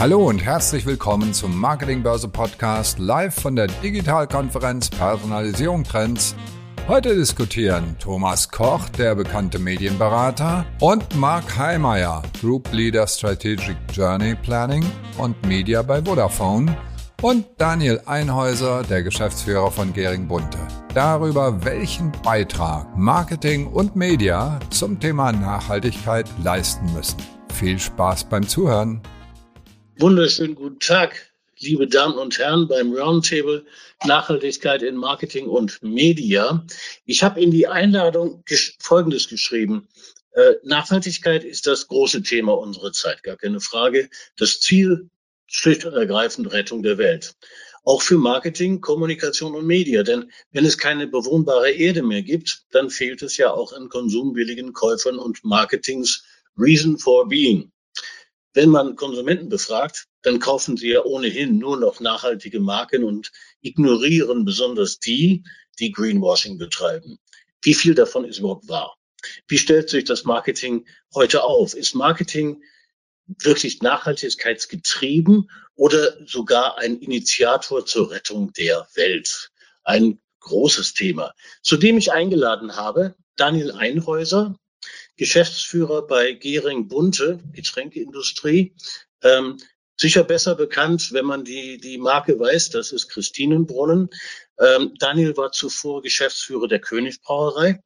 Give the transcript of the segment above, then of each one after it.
Hallo und herzlich willkommen zum Marketingbörse Podcast live von der Digitalkonferenz Personalisierung Trends. Heute diskutieren Thomas Koch, der bekannte Medienberater, und Mark Heimeyer, Group Leader Strategic Journey Planning und Media bei Vodafone, und Daniel Einhäuser, der Geschäftsführer von Gering Bunte, darüber, welchen Beitrag Marketing und Media zum Thema Nachhaltigkeit leisten müssen. Viel Spaß beim Zuhören. Wunderschönen guten Tag, liebe Damen und Herren beim Roundtable Nachhaltigkeit in Marketing und Media. Ich habe in die Einladung gesch Folgendes geschrieben. Äh, Nachhaltigkeit ist das große Thema unserer Zeit, gar keine Frage. Das Ziel schlicht und ergreifend Rettung der Welt. Auch für Marketing, Kommunikation und Media. Denn wenn es keine bewohnbare Erde mehr gibt, dann fehlt es ja auch an konsumwilligen Käufern und Marketings Reason for Being. Wenn man Konsumenten befragt, dann kaufen sie ja ohnehin nur noch nachhaltige Marken und ignorieren besonders die, die Greenwashing betreiben. Wie viel davon ist überhaupt wahr? Wie stellt sich das Marketing heute auf? Ist Marketing wirklich nachhaltigkeitsgetrieben oder sogar ein Initiator zur Rettung der Welt? Ein großes Thema, zu dem ich eingeladen habe Daniel Einhäuser, Geschäftsführer bei Gering Bunte, Getränkeindustrie. Ähm, sicher besser bekannt, wenn man die, die Marke weiß, das ist Christinenbrunnen. Ähm, Daniel war zuvor Geschäftsführer der Königbrauerei.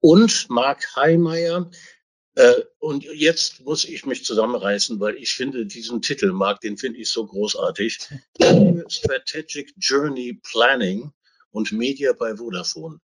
Und Marc Heimeyer. Äh, und jetzt muss ich mich zusammenreißen, weil ich finde diesen Titel, Marc, den finde ich so großartig. Strategic Journey Planning und Media bei Vodafone.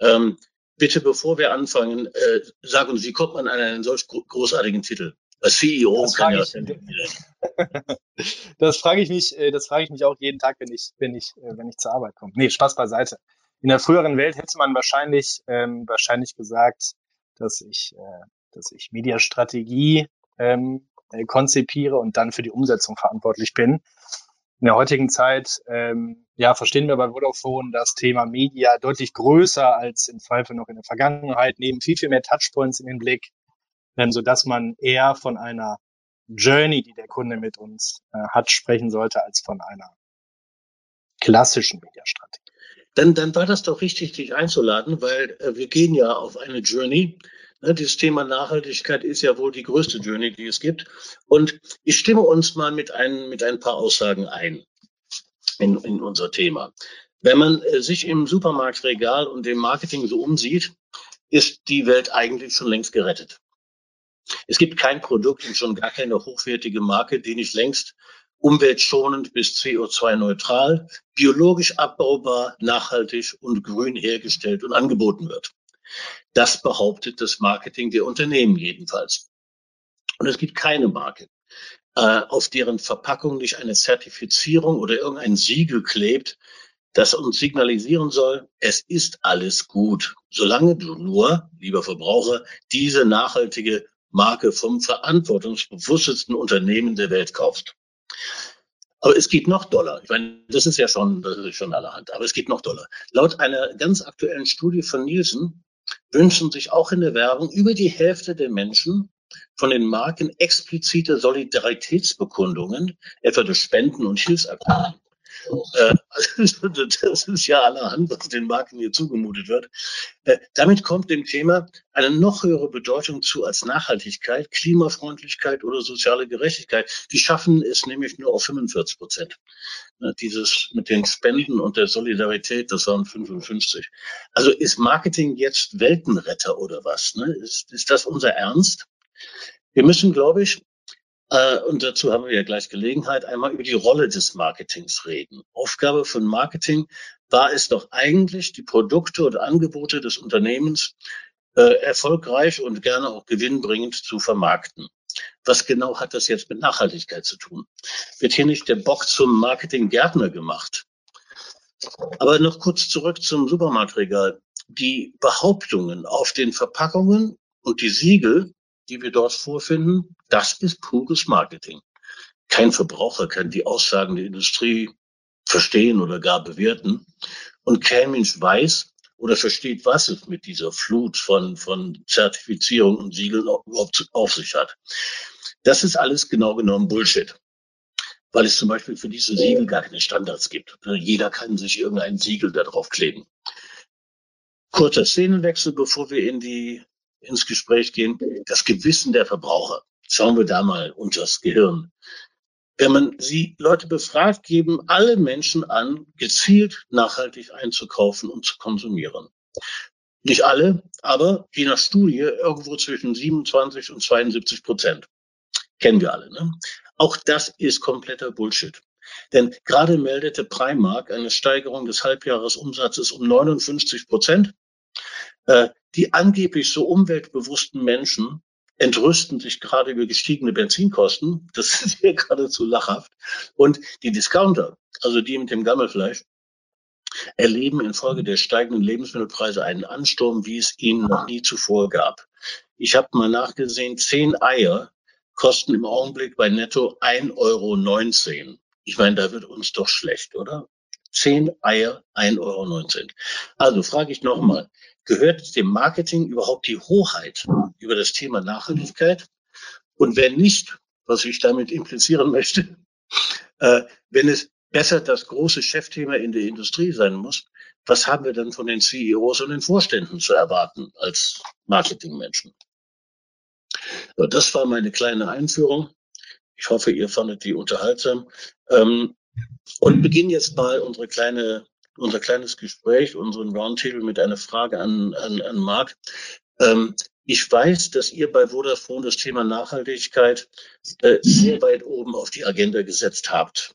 Ähm, bitte, bevor wir anfangen, äh, sag uns, wie kommt man an einen solch großartigen Titel? Als CEO das kann ja. Ich, das frage ich mich, äh, das frage ich mich auch jeden Tag, wenn ich, wenn ich, äh, wenn ich zur Arbeit komme. Nee, Spaß beiseite. In der früheren Welt hätte man wahrscheinlich, ähm, wahrscheinlich gesagt, dass ich, äh, dass ich Mediastrategie ähm, äh, konzipiere und dann für die Umsetzung verantwortlich bin in der heutigen Zeit ähm, ja, verstehen wir bei Vodafone das Thema Media deutlich größer als im Zweifel noch in der Vergangenheit, nehmen viel, viel mehr Touchpoints in den Blick, ähm, sodass man eher von einer Journey, die der Kunde mit uns äh, hat, sprechen sollte, als von einer klassischen Mediastrategie. Dann, dann war das doch richtig, dich einzuladen, weil äh, wir gehen ja auf eine Journey, Ne, dieses Thema Nachhaltigkeit ist ja wohl die größte Journey, die es gibt. Und ich stimme uns mal mit ein, mit ein paar Aussagen ein in, in unser Thema. Wenn man äh, sich im Supermarktregal und im Marketing so umsieht, ist die Welt eigentlich schon längst gerettet. Es gibt kein Produkt und schon gar keine hochwertige Marke, die nicht längst umweltschonend bis CO2-neutral, biologisch abbaubar, nachhaltig und grün hergestellt und angeboten wird. Das behauptet das Marketing der Unternehmen jedenfalls. Und es gibt keine Marke, äh, auf deren Verpackung nicht eine Zertifizierung oder irgendein Siegel klebt, das uns signalisieren soll, es ist alles gut, solange du nur, lieber Verbraucher, diese nachhaltige Marke vom verantwortungsbewusstesten Unternehmen der Welt kaufst. Aber es geht noch doller. Ich meine, das ist ja schon, das ist schon allerhand. Aber es geht noch doller. Laut einer ganz aktuellen Studie von Nielsen wünschen sich auch in der Werbung über die Hälfte der Menschen von den Marken explizite Solidaritätsbekundungen, etwa durch Spenden und Hilfsaktionen. Äh, das ist ja allerhand, was den Marken hier zugemutet wird. Äh, damit kommt dem Thema eine noch höhere Bedeutung zu als Nachhaltigkeit, Klimafreundlichkeit oder soziale Gerechtigkeit. Die schaffen es nämlich nur auf 45 Prozent. Äh, dieses mit den Spenden und der Solidarität, das waren 55. Also ist Marketing jetzt Weltenretter oder was? Ne? Ist, das unser Ernst? Wir müssen, glaube ich, und dazu haben wir ja gleich Gelegenheit, einmal über die Rolle des Marketings reden. Aufgabe von Marketing war es doch eigentlich, die Produkte und Angebote des Unternehmens äh, erfolgreich und gerne auch gewinnbringend zu vermarkten. Was genau hat das jetzt mit Nachhaltigkeit zu tun? Wird hier nicht der Bock zum Marketing-Gärtner gemacht? Aber noch kurz zurück zum Supermarktregal. Die Behauptungen auf den Verpackungen und die Siegel die wir dort vorfinden, das ist pures Marketing. Kein Verbraucher kann die Aussagen der Industrie verstehen oder gar bewerten. Und kein Mensch weiß, oder versteht, was es mit dieser Flut von, von Zertifizierung und Siegeln überhaupt auf sich hat. Das ist alles genau genommen Bullshit. Weil es zum Beispiel für diese Siegel gar keine Standards gibt. Jeder kann sich irgendein Siegel da drauf kleben. Kurzer Szenenwechsel, bevor wir in die, ins Gespräch gehen. Das Gewissen der Verbraucher. Schauen wir da mal unter das Gehirn. Wenn man sie Leute befragt, geben alle Menschen an, gezielt nachhaltig einzukaufen und zu konsumieren. Nicht alle, aber je nach Studie irgendwo zwischen 27 und 72 Prozent. Kennen wir alle. Ne? Auch das ist kompletter Bullshit. Denn gerade meldete Primark eine Steigerung des Halbjahresumsatzes um 59 Prozent. Äh, die angeblich so umweltbewussten Menschen entrüsten sich gerade über gestiegene Benzinkosten. Das ist hier geradezu lachhaft. Und die Discounter, also die mit dem Gammelfleisch, erleben infolge der steigenden Lebensmittelpreise einen Ansturm, wie es ihnen noch nie zuvor gab. Ich habe mal nachgesehen, zehn Eier kosten im Augenblick bei Netto 1,19 Euro. Ich meine, da wird uns doch schlecht, oder? Zehn Eier, 1,19 Euro. Also frage ich nochmal, gehört dem Marketing überhaupt die Hoheit über das Thema Nachhaltigkeit? Und wenn nicht, was ich damit implizieren möchte, äh, wenn es besser das große Chefthema in der Industrie sein muss, was haben wir dann von den CEOs und den Vorständen zu erwarten als Marketingmenschen? So, das war meine kleine Einführung. Ich hoffe, ihr fandet die unterhaltsam. Ähm, und beginnen jetzt mal unsere kleine unser kleines Gespräch, unseren Roundtable mit einer Frage an, an, an Marc. Ähm, ich weiß, dass ihr bei Vodafone das Thema Nachhaltigkeit äh, sehr weit oben auf die Agenda gesetzt habt.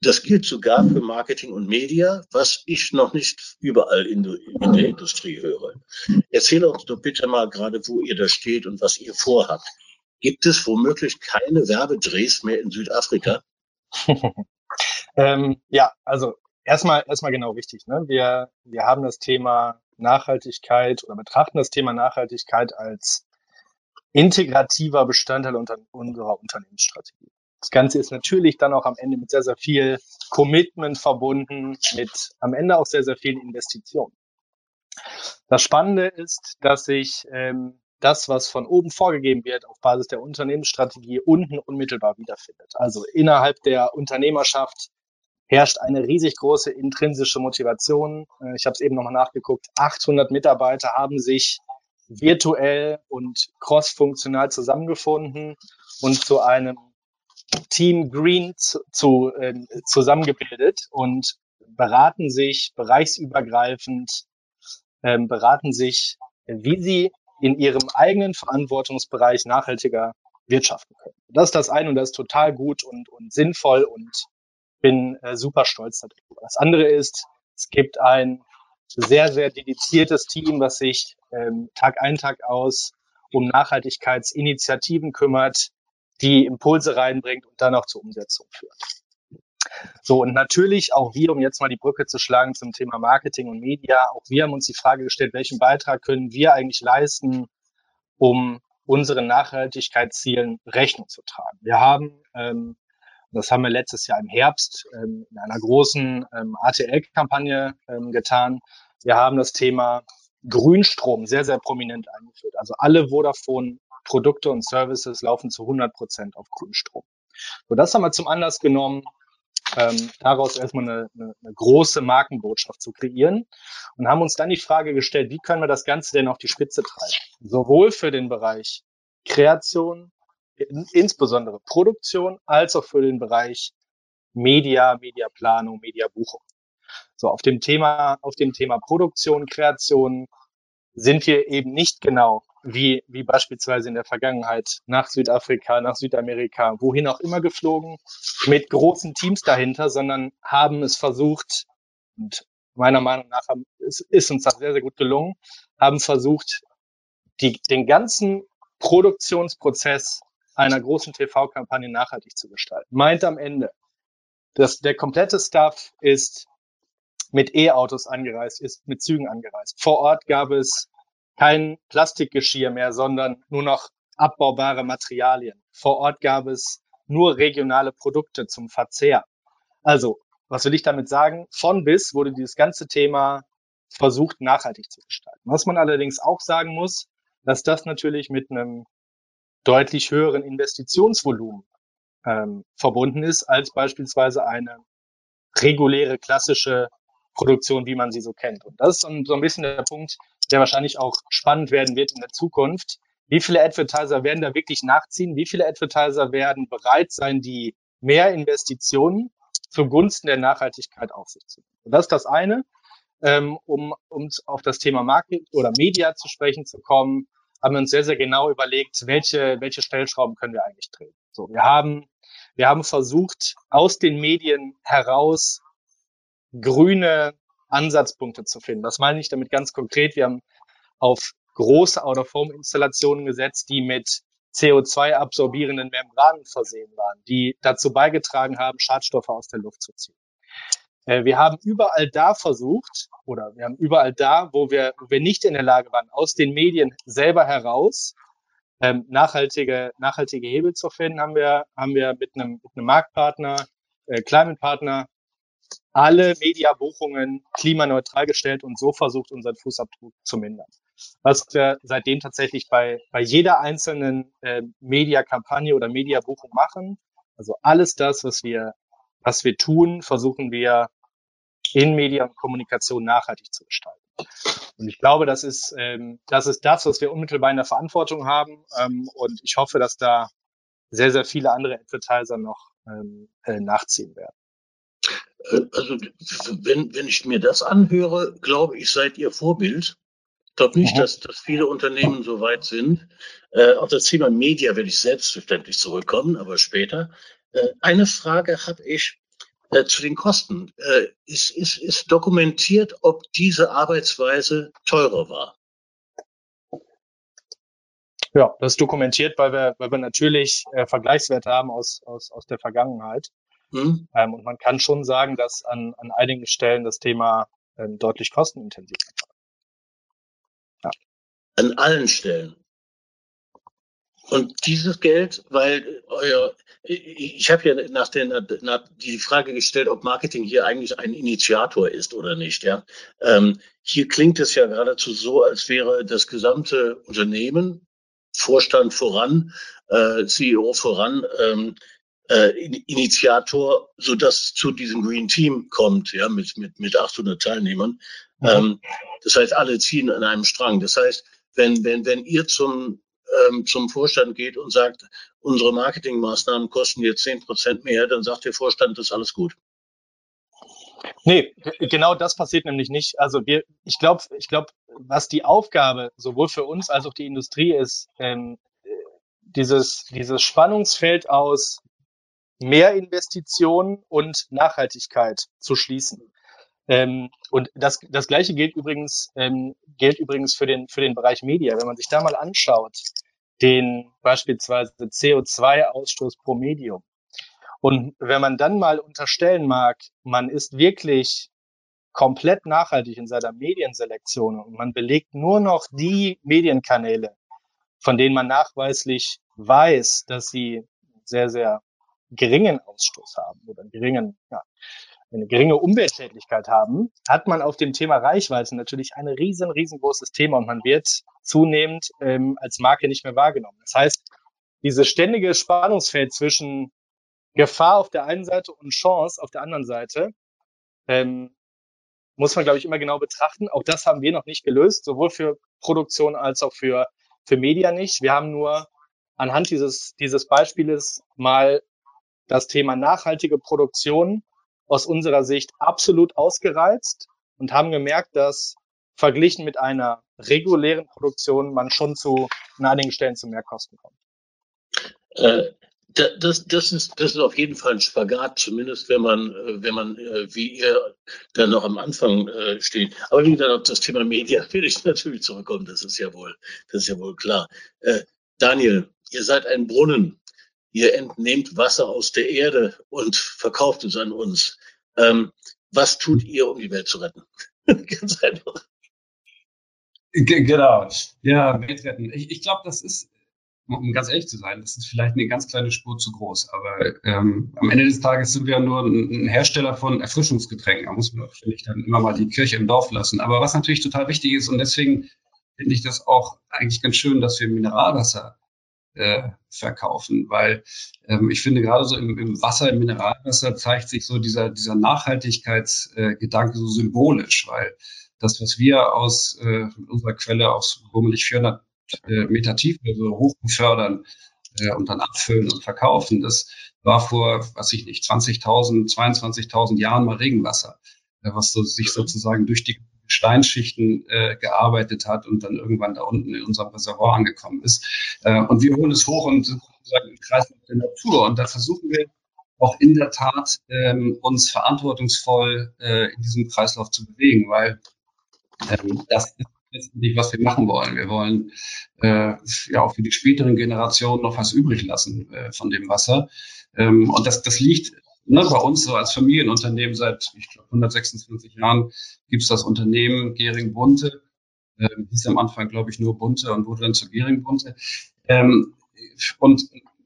Das gilt sogar für Marketing und Media, was ich noch nicht überall in, in der Industrie höre. Erzähl uns doch bitte mal gerade, wo ihr da steht und was ihr vorhabt. Gibt es womöglich keine Werbedrehs mehr in Südafrika? ähm, ja, also erstmal, erstmal genau richtig. Ne? Wir, wir haben das Thema Nachhaltigkeit oder betrachten das Thema Nachhaltigkeit als integrativer Bestandteil unter, unserer Unternehmensstrategie. Das Ganze ist natürlich dann auch am Ende mit sehr, sehr viel Commitment verbunden, mit am Ende auch sehr, sehr vielen Investitionen. Das Spannende ist, dass sich ähm, das, was von oben vorgegeben wird, auf Basis der Unternehmensstrategie unten unmittelbar wiederfindet. Also innerhalb der Unternehmerschaft herrscht eine riesig große intrinsische Motivation. Äh, ich habe es eben nochmal nachgeguckt. 800 Mitarbeiter haben sich virtuell und cross-funktional zusammengefunden und zu einem Team Green zu, zu, äh, zusammengebildet und beraten sich bereichsübergreifend, äh, beraten sich, wie sie in ihrem eigenen Verantwortungsbereich nachhaltiger wirtschaften können. Das ist das eine und das ist total gut und, und sinnvoll und bin äh, super stolz darüber. Das andere ist, es gibt ein sehr, sehr dediziertes Team, was sich ähm, Tag ein, Tag aus um Nachhaltigkeitsinitiativen kümmert, die Impulse reinbringt und dann auch zur Umsetzung führt. So, und natürlich auch wir, um jetzt mal die Brücke zu schlagen zum Thema Marketing und Media, auch wir haben uns die Frage gestellt, welchen Beitrag können wir eigentlich leisten, um unseren Nachhaltigkeitszielen Rechnung zu tragen. Wir haben ähm, das haben wir letztes Jahr im Herbst ähm, in einer großen ähm, ATL-Kampagne ähm, getan. Wir haben das Thema Grünstrom sehr, sehr prominent eingeführt. Also alle Vodafone-Produkte und Services laufen zu 100 Prozent auf Grünstrom. So, das haben wir zum Anlass genommen, ähm, daraus erstmal eine, eine, eine große Markenbotschaft zu kreieren und haben uns dann die Frage gestellt, wie können wir das Ganze denn auf die Spitze treiben? Sowohl für den Bereich Kreation, insbesondere Produktion als auch für den Bereich Media, Mediaplanung, Mediabuchung. So, auf dem Thema, auf dem Thema Produktion, Kreation sind wir eben nicht genau wie, wie beispielsweise in der Vergangenheit nach Südafrika, nach Südamerika, wohin auch immer geflogen, mit großen Teams dahinter, sondern haben es versucht, und meiner Meinung nach ist, ist uns das sehr, sehr gut gelungen, haben versucht, die, den ganzen Produktionsprozess einer großen TV-Kampagne nachhaltig zu gestalten. Meint am Ende, dass der komplette Staff ist mit E-Autos angereist, ist mit Zügen angereist. Vor Ort gab es kein Plastikgeschirr mehr, sondern nur noch abbaubare Materialien. Vor Ort gab es nur regionale Produkte zum Verzehr. Also, was will ich damit sagen? Von bis wurde dieses ganze Thema versucht, nachhaltig zu gestalten. Was man allerdings auch sagen muss, dass das natürlich mit einem deutlich höheren Investitionsvolumen ähm, verbunden ist, als beispielsweise eine reguläre klassische Produktion, wie man sie so kennt. Und das ist so ein, bisschen der Punkt, der wahrscheinlich auch spannend werden wird in der Zukunft. Wie viele Advertiser werden da wirklich nachziehen? Wie viele Advertiser werden bereit sein, die mehr Investitionen zugunsten der Nachhaltigkeit auf sich zu nehmen? Und das ist das eine. Ähm, um, um auf das Thema Market oder Media zu sprechen zu kommen, haben wir uns sehr, sehr genau überlegt, welche, welche Stellschrauben können wir eigentlich drehen. So, wir haben, wir haben versucht, aus den Medien heraus grüne Ansatzpunkte zu finden. Das meine ich damit ganz konkret. Wir haben auf große Out-of-Home-Installationen gesetzt, die mit CO2-absorbierenden Membranen versehen waren, die dazu beigetragen haben, Schadstoffe aus der Luft zu ziehen. Äh, wir haben überall da versucht, oder wir haben überall da, wo wir, wo wir nicht in der Lage waren, aus den Medien selber heraus ähm, nachhaltige, nachhaltige Hebel zu finden, haben wir, haben wir mit einem, mit einem Marktpartner, äh, Climate Partner, alle Mediabuchungen klimaneutral gestellt und so versucht, unseren Fußabdruck zu mindern. Was wir seitdem tatsächlich bei, bei jeder einzelnen äh, Mediakampagne oder Mediabuchung machen. Also alles das, was wir, was wir tun, versuchen wir in Media und Kommunikation nachhaltig zu gestalten. Und ich glaube, das ist, ähm, das ist das, was wir unmittelbar in der Verantwortung haben. Ähm, und ich hoffe, dass da sehr, sehr viele andere Advertiser noch ähm, äh, nachziehen werden. Äh, also wenn, wenn ich mir das anhöre, glaube ich, seid ihr Vorbild. Ich glaube nicht, mhm. dass, dass viele Unternehmen so weit sind. Äh, auf das Thema Media werde ich selbstverständlich zurückkommen, aber später. Äh, eine Frage habe ich äh, zu den Kosten. Äh, ist, ist, ist dokumentiert, ob diese Arbeitsweise teurer war? Ja, das ist dokumentiert, weil wir, weil wir natürlich äh, Vergleichswerte haben aus, aus, aus der Vergangenheit. Mhm. Ähm, und man kann schon sagen, dass an, an einigen Stellen das Thema ähm, deutlich kostenintensiver ist. Ja. An allen Stellen. Und dieses Geld, weil euer, ich habe ja nach, den, nach die Frage gestellt, ob Marketing hier eigentlich ein Initiator ist oder nicht. Ja, ähm, hier klingt es ja geradezu so, als wäre das gesamte Unternehmen, Vorstand voran, äh, CEO voran, ähm, äh, Initiator, so dass es zu diesem Green Team kommt, ja, mit, mit, mit 800 Teilnehmern. Mhm. Ähm, das heißt, alle ziehen an einem Strang. Das heißt, wenn, wenn, wenn ihr zum, ähm, zum Vorstand geht und sagt, unsere Marketingmaßnahmen kosten jetzt zehn Prozent mehr, dann sagt der Vorstand, das ist alles gut. Nee, genau das passiert nämlich nicht. Also wir, ich glaube, ich glaube, was die Aufgabe sowohl für uns als auch die Industrie ist, ähm, dieses, dieses Spannungsfeld aus mehr Investitionen und Nachhaltigkeit zu schließen. Ähm, und das, das gleiche gilt übrigens, ähm, gilt übrigens für den, für den Bereich Media. Wenn man sich da mal anschaut, den beispielsweise CO2-Ausstoß pro Medium. Und wenn man dann mal unterstellen mag, man ist wirklich komplett nachhaltig in seiner Medienselektion und man belegt nur noch die Medienkanäle, von denen man nachweislich weiß, dass sie sehr, sehr geringen Ausstoß haben oder geringen, ja, eine geringe Umweltschädlichkeit haben, hat man auf dem Thema Reichweite natürlich ein riesen, riesengroßes Thema und man wird zunehmend ähm, als Marke nicht mehr wahrgenommen. Das heißt, dieses ständige Spannungsfeld zwischen Gefahr auf der einen Seite und Chance auf der anderen Seite ähm, muss man, glaube ich, immer genau betrachten. Auch das haben wir noch nicht gelöst, sowohl für Produktion als auch für, für Media nicht. Wir haben nur anhand dieses, dieses Beispieles mal das Thema nachhaltige Produktion aus unserer Sicht absolut ausgereizt und haben gemerkt, dass verglichen mit einer regulären Produktion man schon zu an einigen Stellen zu mehr Kosten kommt. Äh, das, das, ist, das ist auf jeden Fall ein Spagat, zumindest wenn man, äh, wenn man äh, wie ihr dann noch am Anfang äh, steht. Aber wie gesagt, auf das Thema Media will ich natürlich zurückkommen, das ist ja wohl, das ist ja wohl klar. Daniel, ihr seid ein Brunnen ihr entnehmt Wasser aus der Erde und verkauft es an uns. Ähm, was tut ihr, um die Welt zu retten? Ganz einfach. Genau. Ja, Welt retten. Ich, ich glaube, das ist um ganz ehrlich zu sein, das ist vielleicht eine ganz kleine Spur zu groß. Aber ähm, am Ende des Tages sind wir ja nur ein, Hersteller von Erfrischungsgetränken. Da muss man, finde ich, dann immer mal die Kirche im Dorf lassen. Aber was natürlich total wichtig ist, und deswegen finde ich das auch eigentlich ganz schön, dass wir Mineralwasser äh, verkaufen, weil ähm, ich finde gerade so im, im Wasser, im Mineralwasser zeigt sich so dieser, dieser Nachhaltigkeitsgedanke so symbolisch, weil das, was wir aus äh, unserer Quelle aus bummelig 400 äh, Meter Tiefe so hoch befördern äh, und dann abfüllen und verkaufen, das war vor, was ich nicht, 20.000, 22.000 Jahren mal Regenwasser, äh, was so, sich sozusagen durch die Steinschichten äh, gearbeitet hat und dann irgendwann da unten in unserem Reservoir angekommen ist. Äh, und wir holen es hoch und sozusagen im Kreis der Natur. Und da versuchen wir auch in der Tat ähm, uns verantwortungsvoll äh, in diesem Kreislauf zu bewegen, weil ähm, das ist letztendlich, was wir machen wollen. Wir wollen äh, ja auch für die späteren Generationen noch was übrig lassen äh, von dem Wasser. Ähm, und das, das liegt ne, bei uns so als Familienunternehmen seit ich glaube 126 Jahren gibt es das Unternehmen Gering Bunte. Ähm, hieß am Anfang, glaube ich, nur Bunte und wurde dann zu Gering Bunte. Ähm, und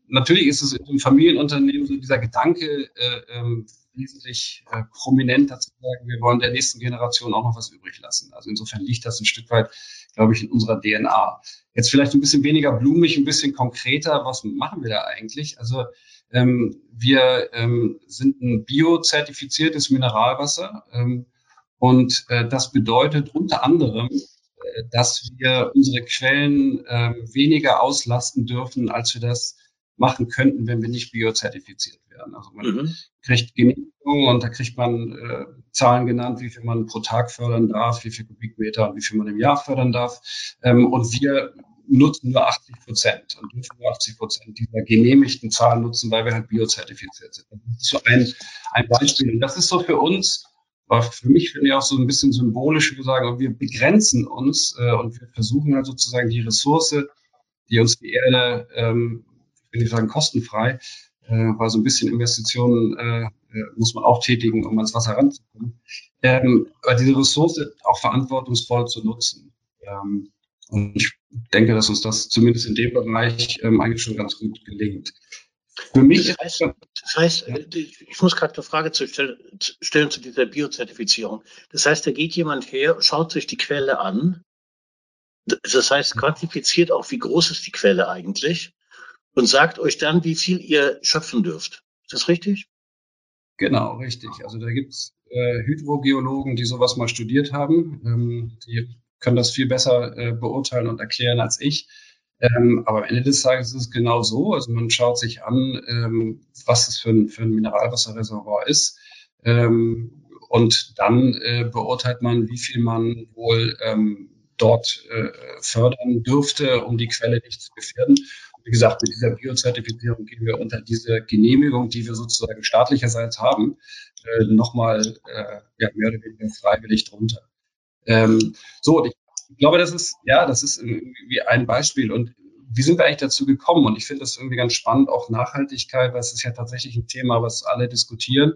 natürlich ist es im Familienunternehmen so dieser Gedanke, äh, ähm, wesentlich äh, prominenter zu sagen, wir wollen der nächsten Generation auch noch was übrig lassen. Also insofern liegt das ein Stück weit, glaube ich, in unserer DNA. Jetzt vielleicht ein bisschen weniger blumig, ein bisschen konkreter. Was machen wir da eigentlich? Also ähm, wir ähm, sind ein biozertifiziertes Mineralwasser ähm, und äh, das bedeutet unter anderem, äh, dass wir unsere Quellen äh, weniger auslasten dürfen, als wir das machen könnten, wenn wir nicht biozertifiziert werden. Also man mhm. kriegt Genehmigung und da kriegt man äh, Zahlen genannt, wie viel man pro Tag fördern darf, wie viel Kubikmeter und wie viel man im Jahr fördern darf. Ähm, und wir nutzen nur 80 Prozent und dürfen nur 80 Prozent dieser genehmigten Zahlen nutzen, weil wir halt biozertifiziert sind. Das ist so ein, ein Beispiel. Und das ist so für uns, für mich finde ich auch so ein bisschen symbolisch, wir sagen, wir begrenzen uns äh, und wir versuchen halt sozusagen die Ressource, die uns die Erde ähm, ich sagen, kostenfrei, äh, weil so ein bisschen Investitionen äh, äh, muss man auch tätigen, um ans Wasser ranzukommen. Ähm, aber diese Ressource auch verantwortungsvoll zu nutzen. Ähm, und ich denke, dass uns das zumindest in dem Bereich ähm, eigentlich schon ganz gut gelingt. Für mich das heißt, das heißt ich muss gerade eine Frage zu stellen, stellen zu dieser Biozertifizierung. Das heißt, da geht jemand her, schaut sich die Quelle an. Das heißt, quantifiziert auch, wie groß ist die Quelle eigentlich und sagt euch dann, wie viel ihr schöpfen dürft. Ist das richtig? Genau, richtig. Also da gibt's äh, Hydrogeologen, die sowas mal studiert haben. Ähm, die können das viel besser äh, beurteilen und erklären als ich. Ähm, aber am Ende des Tages ist es genau so. Also man schaut sich an, ähm, was es für ein, für ein Mineralwasserreservoir ist. Ähm, und dann äh, beurteilt man, wie viel man wohl ähm, dort äh, fördern dürfte, um die Quelle nicht zu gefährden wie gesagt, mit dieser Biozertifizierung gehen wir unter diese Genehmigung, die wir sozusagen staatlicherseits haben, äh, nochmal äh, ja, mehr oder weniger freiwillig drunter. Ähm, so, ich, glaube, das ist, ja, das ist irgendwie ein Beispiel. Und wie sind wir eigentlich dazu gekommen? Und ich finde das irgendwie ganz spannend, auch Nachhaltigkeit, weil es ist ja tatsächlich ein Thema, was alle diskutieren.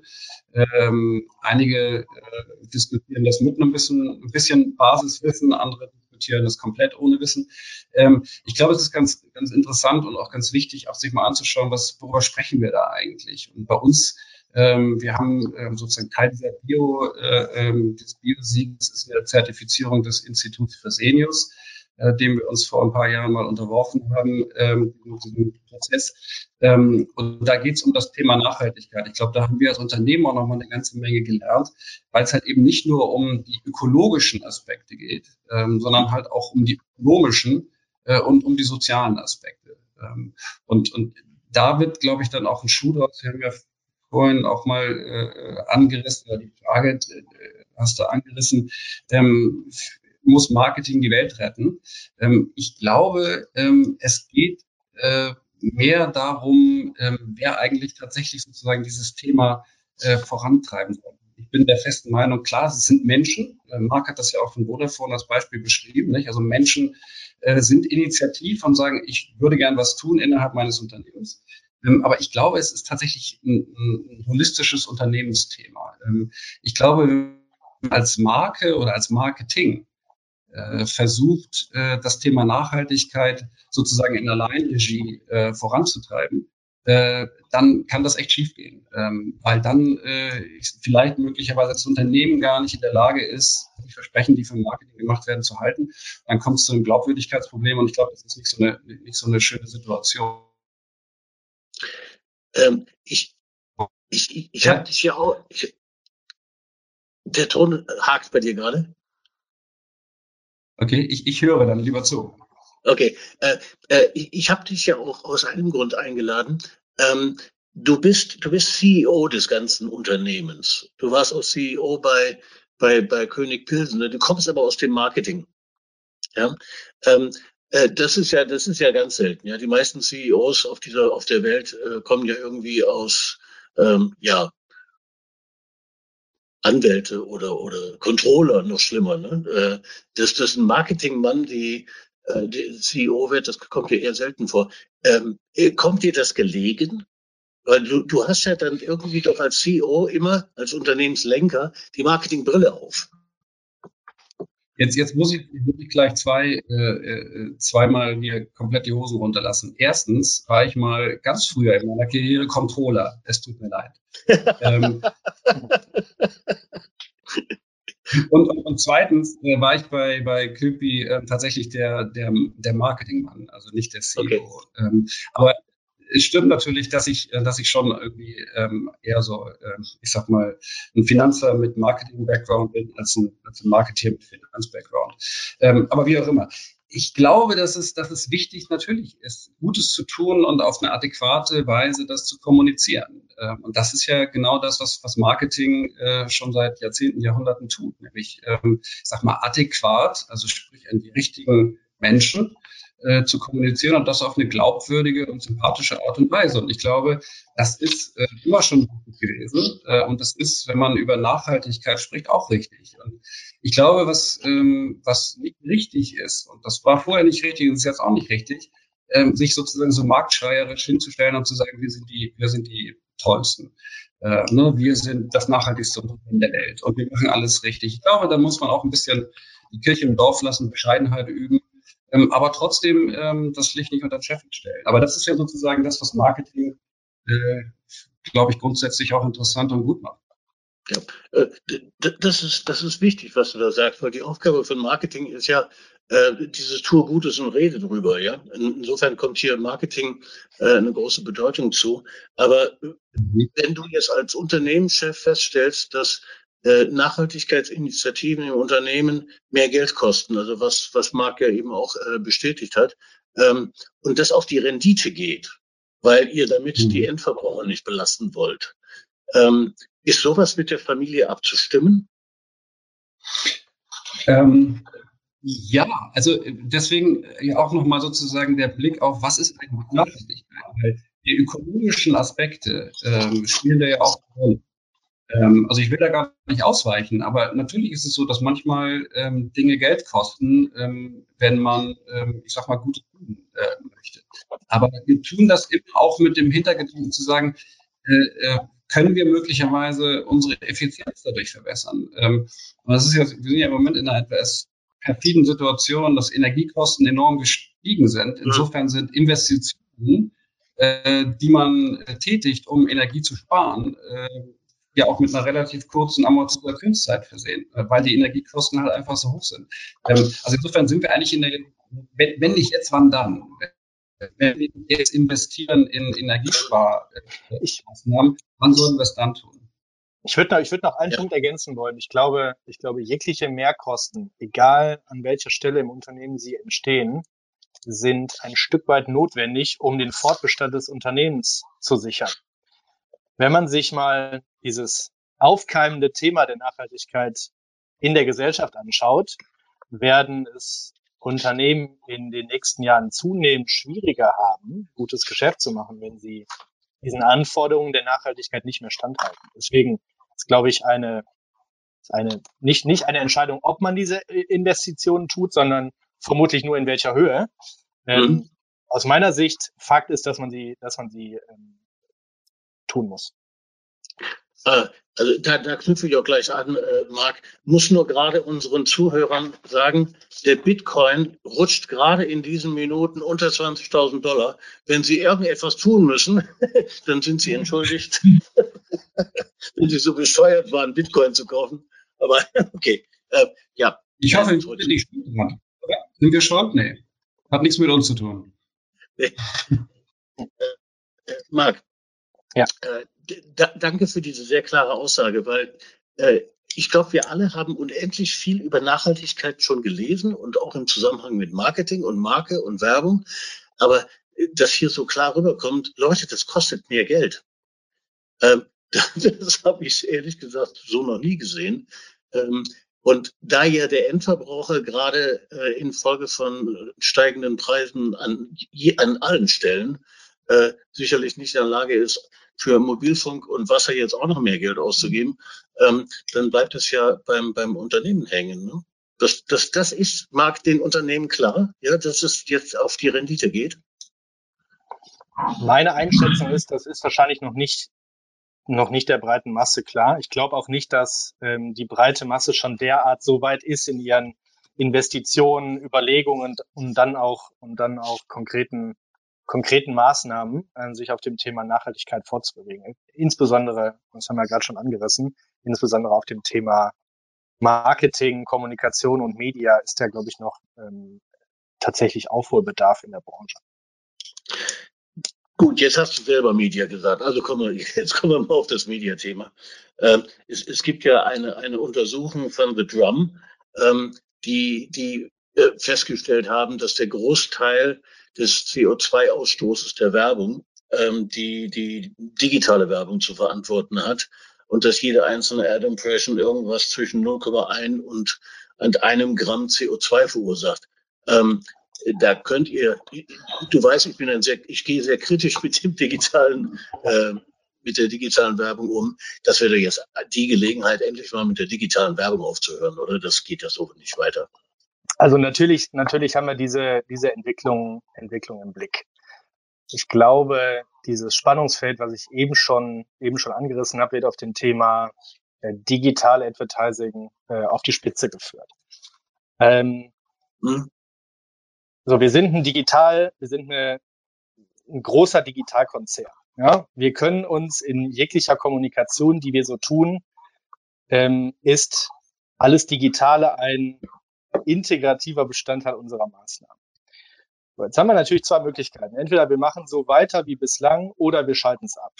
Ähm, einige äh, diskutieren das mit einem bisschen, ein bisschen Basiswissen, andere diskutieren das komplett ohne Wissen. Ähm, ich glaube, es ist ganz, ganz interessant und auch ganz wichtig, auch sich mal anzuschauen, was, worüber sprechen wir da eigentlich? Und bei uns ähm, wir haben ähm, sozusagen Teil dieser Bio, äh, ähm, des Biosiegs ist eine Zertifizierung des Instituts Fresenius äh, dem wir uns vor ein paar Jahren mal unterworfen haben, ähm, diesem Prozess. Ähm, und da geht es um das Thema Nachhaltigkeit. Ich glaube, da haben wir als Unternehmen auch nochmal eine ganze Menge gelernt, weil es halt eben nicht nur um die ökologischen Aspekte geht, ähm, sondern halt auch um die ökonomischen äh, und um die sozialen Aspekte. Ähm, und, und da wird, glaube ich, dann auch ein Schuh draus. Wir haben ja vorhin auch mal äh, angerissen, oder die Frage äh, hast du angerissen, ähm, muss Marketing die Welt retten. Ähm, ich glaube, ähm, es geht äh, mehr darum, ähm, wer eigentlich tatsächlich sozusagen dieses Thema äh, vorantreiben soll. Ich bin der festen Meinung, klar, es sind Menschen. Äh, Marc hat das ja auch von Vodafone als Beispiel beschrieben. Nicht? Also Menschen äh, sind initiativ und sagen, ich würde gern was tun innerhalb meines Unternehmens. Ähm, aber ich glaube, es ist tatsächlich ein, ein holistisches Unternehmensthema. Ähm, ich glaube, als Marke oder als Marketing äh, versucht, äh, das Thema Nachhaltigkeit sozusagen in Alleinregie äh, voranzutreiben, dann kann das echt schiefgehen, ähm, weil dann vielleicht möglicherweise das Unternehmen gar nicht in der Lage ist, die Versprechen, die für Marketing gemacht werden, zu halten. Dann kommt es zu einem Glaubwürdigkeitsproblem und ich glaube, das ist nicht so eine, nicht so eine schöne Situation. Ähm, ich ich, ich, ich ja. habe dich ja auch. Ich, der Ton hakt bei dir gerade. Okay, ich, ich höre dann lieber zu. Okay, äh, äh, ich, ich habe dich ja auch aus einem Grund eingeladen. Ähm, du bist du bist CEO des ganzen Unternehmens. Du warst auch CEO bei bei bei König Pilsen. Ne? Du kommst aber aus dem Marketing. Ja, ähm, äh, das ist ja das ist ja ganz selten. Ja, die meisten CEOs auf dieser auf der Welt äh, kommen ja irgendwie aus ähm, ja Anwälte oder oder Controller noch schlimmer. Ne? Äh, das das ein Marketingmann, die äh, CEO wird, das kommt dir eher selten vor. Ähm, äh, kommt dir das gelegen? Weil du, du hast ja dann irgendwie doch als CEO immer, als Unternehmenslenker, die Marketingbrille auf. Jetzt, jetzt muss ich wirklich gleich zwei, äh, äh, zweimal mir komplett die Hosen runterlassen. Erstens war ich mal ganz früher in meiner Karriere Controller. Es tut mir leid. ähm, Und, und, und zweitens äh, war ich bei, bei Köpi äh, tatsächlich der, der, der Marketingmann, also nicht der CEO. Okay. Ähm, aber es stimmt natürlich, dass ich, äh, dass ich schon irgendwie ähm, eher so, ähm, ich sag mal, ein Finanzer mit Marketing-Background bin, als ein, als ein Marketeer mit Finanz-Background. Ähm, aber wie auch immer ich glaube, dass es, dass es wichtig natürlich ist, Gutes zu tun und auf eine adäquate Weise das zu kommunizieren. Ähm, und das ist ja genau das, was, was Marketing äh, schon seit Jahrzehnten, Jahrhunderten tut, nämlich, ähm, ich sag mal, adäquat, also sprich an die richtigen Menschen äh, zu kommunizieren und das auf eine glaubwürdige und sympathische Art und Weise. Und ich glaube, das ist äh, immer schon gut gewesen. Äh, und das ist, wenn man über Nachhaltigkeit spricht, auch richtig. Und ich glaube, was, ähm, was nicht richtig ist, und das war vorher nicht richtig und ist jetzt auch nicht richtig, ähm, sich sozusagen so marktschreierisch hinzustellen und zu sagen, wir sind die, wir sind die Tollsten. Äh, ne, wir sind das nachhaltigste Unternehmen der Welt und wir machen alles richtig. Ich glaube, da muss man auch ein bisschen die Kirche im Dorf lassen, Bescheidenheit üben ähm, aber trotzdem ähm, das Licht nicht unter den stellen. Aber das ist ja sozusagen das, was Marketing, äh, glaube ich, grundsätzlich auch interessant und gut macht. Ja, äh, das ist, das ist wichtig, was du da sagst, weil die Aufgabe von Marketing ist ja, äh, dieses Tour Gutes und Rede drüber, ja. Insofern kommt hier Marketing äh, eine große Bedeutung zu. Aber mhm. wenn du jetzt als Unternehmenschef feststellst, dass Nachhaltigkeitsinitiativen im Unternehmen mehr Geld kosten, also was, was Marc ja eben auch äh, bestätigt hat, ähm, und das auf die Rendite geht, weil ihr damit mhm. die Endverbraucher nicht belasten wollt. Ähm, ist sowas mit der Familie abzustimmen? Ähm, ja, also deswegen ja auch nochmal sozusagen der Blick auf, was ist eigentlich Nachhaltigkeit? Weil die ökonomischen Aspekte ähm, spielen da ja auch eine Rolle. Ähm, also ich will da gar nicht ausweichen, aber natürlich ist es so, dass manchmal ähm, Dinge Geld kosten, ähm, wenn man, ähm, ich sag mal, gute tun äh, möchte. Aber wir tun das immer auch mit dem Hintergedanken zu sagen, äh, äh, können wir möglicherweise unsere Effizienz dadurch verbessern. Ähm, und das ist ja, wir sind ja im Moment in einer etwas perfiden Situation, dass Energiekosten enorm gestiegen sind. Insofern sind Investitionen, äh, die man äh, tätigt, um Energie zu sparen, äh, ja auch mit einer relativ kurzen Amortisationszeit versehen, äh, weil die Energiekosten halt einfach so hoch sind. Ähm, also insofern sind wir eigentlich in der, wenn, wenn nicht jetzt, wann dann? Wenn wir jetzt investieren in Energiesparmaßnahmen, wann sollen wir es dann tun? Ich würde noch, ich würde noch einen ja. Punkt ergänzen wollen. Ich glaube, ich glaube, jegliche Mehrkosten, egal an welcher Stelle im Unternehmen sie entstehen, sind ein Stück weit notwendig, um den Fortbestand des Unternehmens zu sichern. Wenn man sich mal dieses aufkeimende Thema der Nachhaltigkeit in der Gesellschaft anschaut, werden es Unternehmen in den nächsten Jahren zunehmend schwieriger haben, gutes Geschäft zu machen, wenn sie diesen Anforderungen der Nachhaltigkeit nicht mehr standhalten. Deswegen ist, glaube ich, eine, eine nicht, nicht eine Entscheidung, ob man diese Investitionen tut, sondern vermutlich nur in welcher Höhe. Ähm, mhm. Ähm, aus meiner Sicht, Fakt ist, dass man sie, dass man sie ähm, tun muss. Äh, also da, da knüpfe ich auch gleich an, äh, Marc. Muss nur gerade unseren Zuhörern sagen, der Bitcoin rutscht gerade in diesen Minuten unter 20.000 Dollar. Wenn Sie irgendetwas tun müssen, dann sind Sie entschuldigt, wenn Sie so bescheuert waren, Bitcoin zu kaufen. Aber okay, äh, ja. Ich hoffe, ich bin nicht dran. Sind wir schuld? Nee. Hat nichts mit uns zu tun. Nee. äh, Marc. Ja. Äh, da, danke für diese sehr klare Aussage, weil äh, ich glaube, wir alle haben unendlich viel über Nachhaltigkeit schon gelesen und auch im Zusammenhang mit Marketing und Marke und Werbung. Aber äh, dass hier so klar rüberkommt, Leute, das kostet mehr Geld. Ähm, das habe ich ehrlich gesagt so noch nie gesehen. Ähm, und da ja der Endverbraucher gerade äh, infolge von steigenden Preisen an, an allen Stellen äh, sicherlich nicht in der Lage ist, für Mobilfunk und Wasser jetzt auch noch mehr Geld auszugeben, ähm, dann bleibt es ja beim, beim Unternehmen hängen. Ne? Das, das, das ist, mag den Unternehmen klar, ja, dass es jetzt auf die Rendite geht. Meine Einschätzung ist, das ist wahrscheinlich noch nicht noch nicht der breiten Masse klar. Ich glaube auch nicht, dass ähm, die breite Masse schon derart so weit ist in ihren Investitionen, Überlegungen und dann auch und dann auch konkreten konkreten Maßnahmen, äh, sich auf dem Thema Nachhaltigkeit vorzubewegen. Insbesondere, das haben wir gerade schon angerissen, insbesondere auf dem Thema Marketing, Kommunikation und Media ist ja, glaube ich, noch ähm, tatsächlich Aufholbedarf in der Branche. Gut, jetzt hast du selber Media gesagt. Also kommen wir, jetzt kommen wir mal auf das Media-Thema. Ähm, es, es gibt ja eine, eine Untersuchung von The Drum, ähm, die, die äh, festgestellt haben, dass der Großteil des CO2-Ausstoßes der Werbung, ähm, die die digitale Werbung zu verantworten hat und dass jede einzelne Ad Impression irgendwas zwischen 0,1 und, und einem Gramm CO2 verursacht. Ähm, da könnt ihr, du weißt, ich bin ein sehr, ich gehe sehr kritisch mit dem digitalen, äh, mit der digitalen Werbung um. Das wäre jetzt die Gelegenheit, endlich mal mit der digitalen Werbung aufzuhören, oder? Das geht ja so nicht weiter. Also natürlich, natürlich haben wir diese, diese Entwicklung, Entwicklung im Blick. Ich glaube, dieses Spannungsfeld, was ich eben schon, eben schon angerissen habe, wird auf dem Thema äh, digitale Advertising äh, auf die Spitze geführt. Ähm, hm. So, wir sind ein digital, wir sind eine, ein großer Digitalkonzern. Ja, wir können uns in jeglicher Kommunikation, die wir so tun, ähm, ist alles Digitale ein integrativer Bestandteil unserer Maßnahmen. Jetzt haben wir natürlich zwei Möglichkeiten. Entweder wir machen so weiter wie bislang oder wir schalten es ab.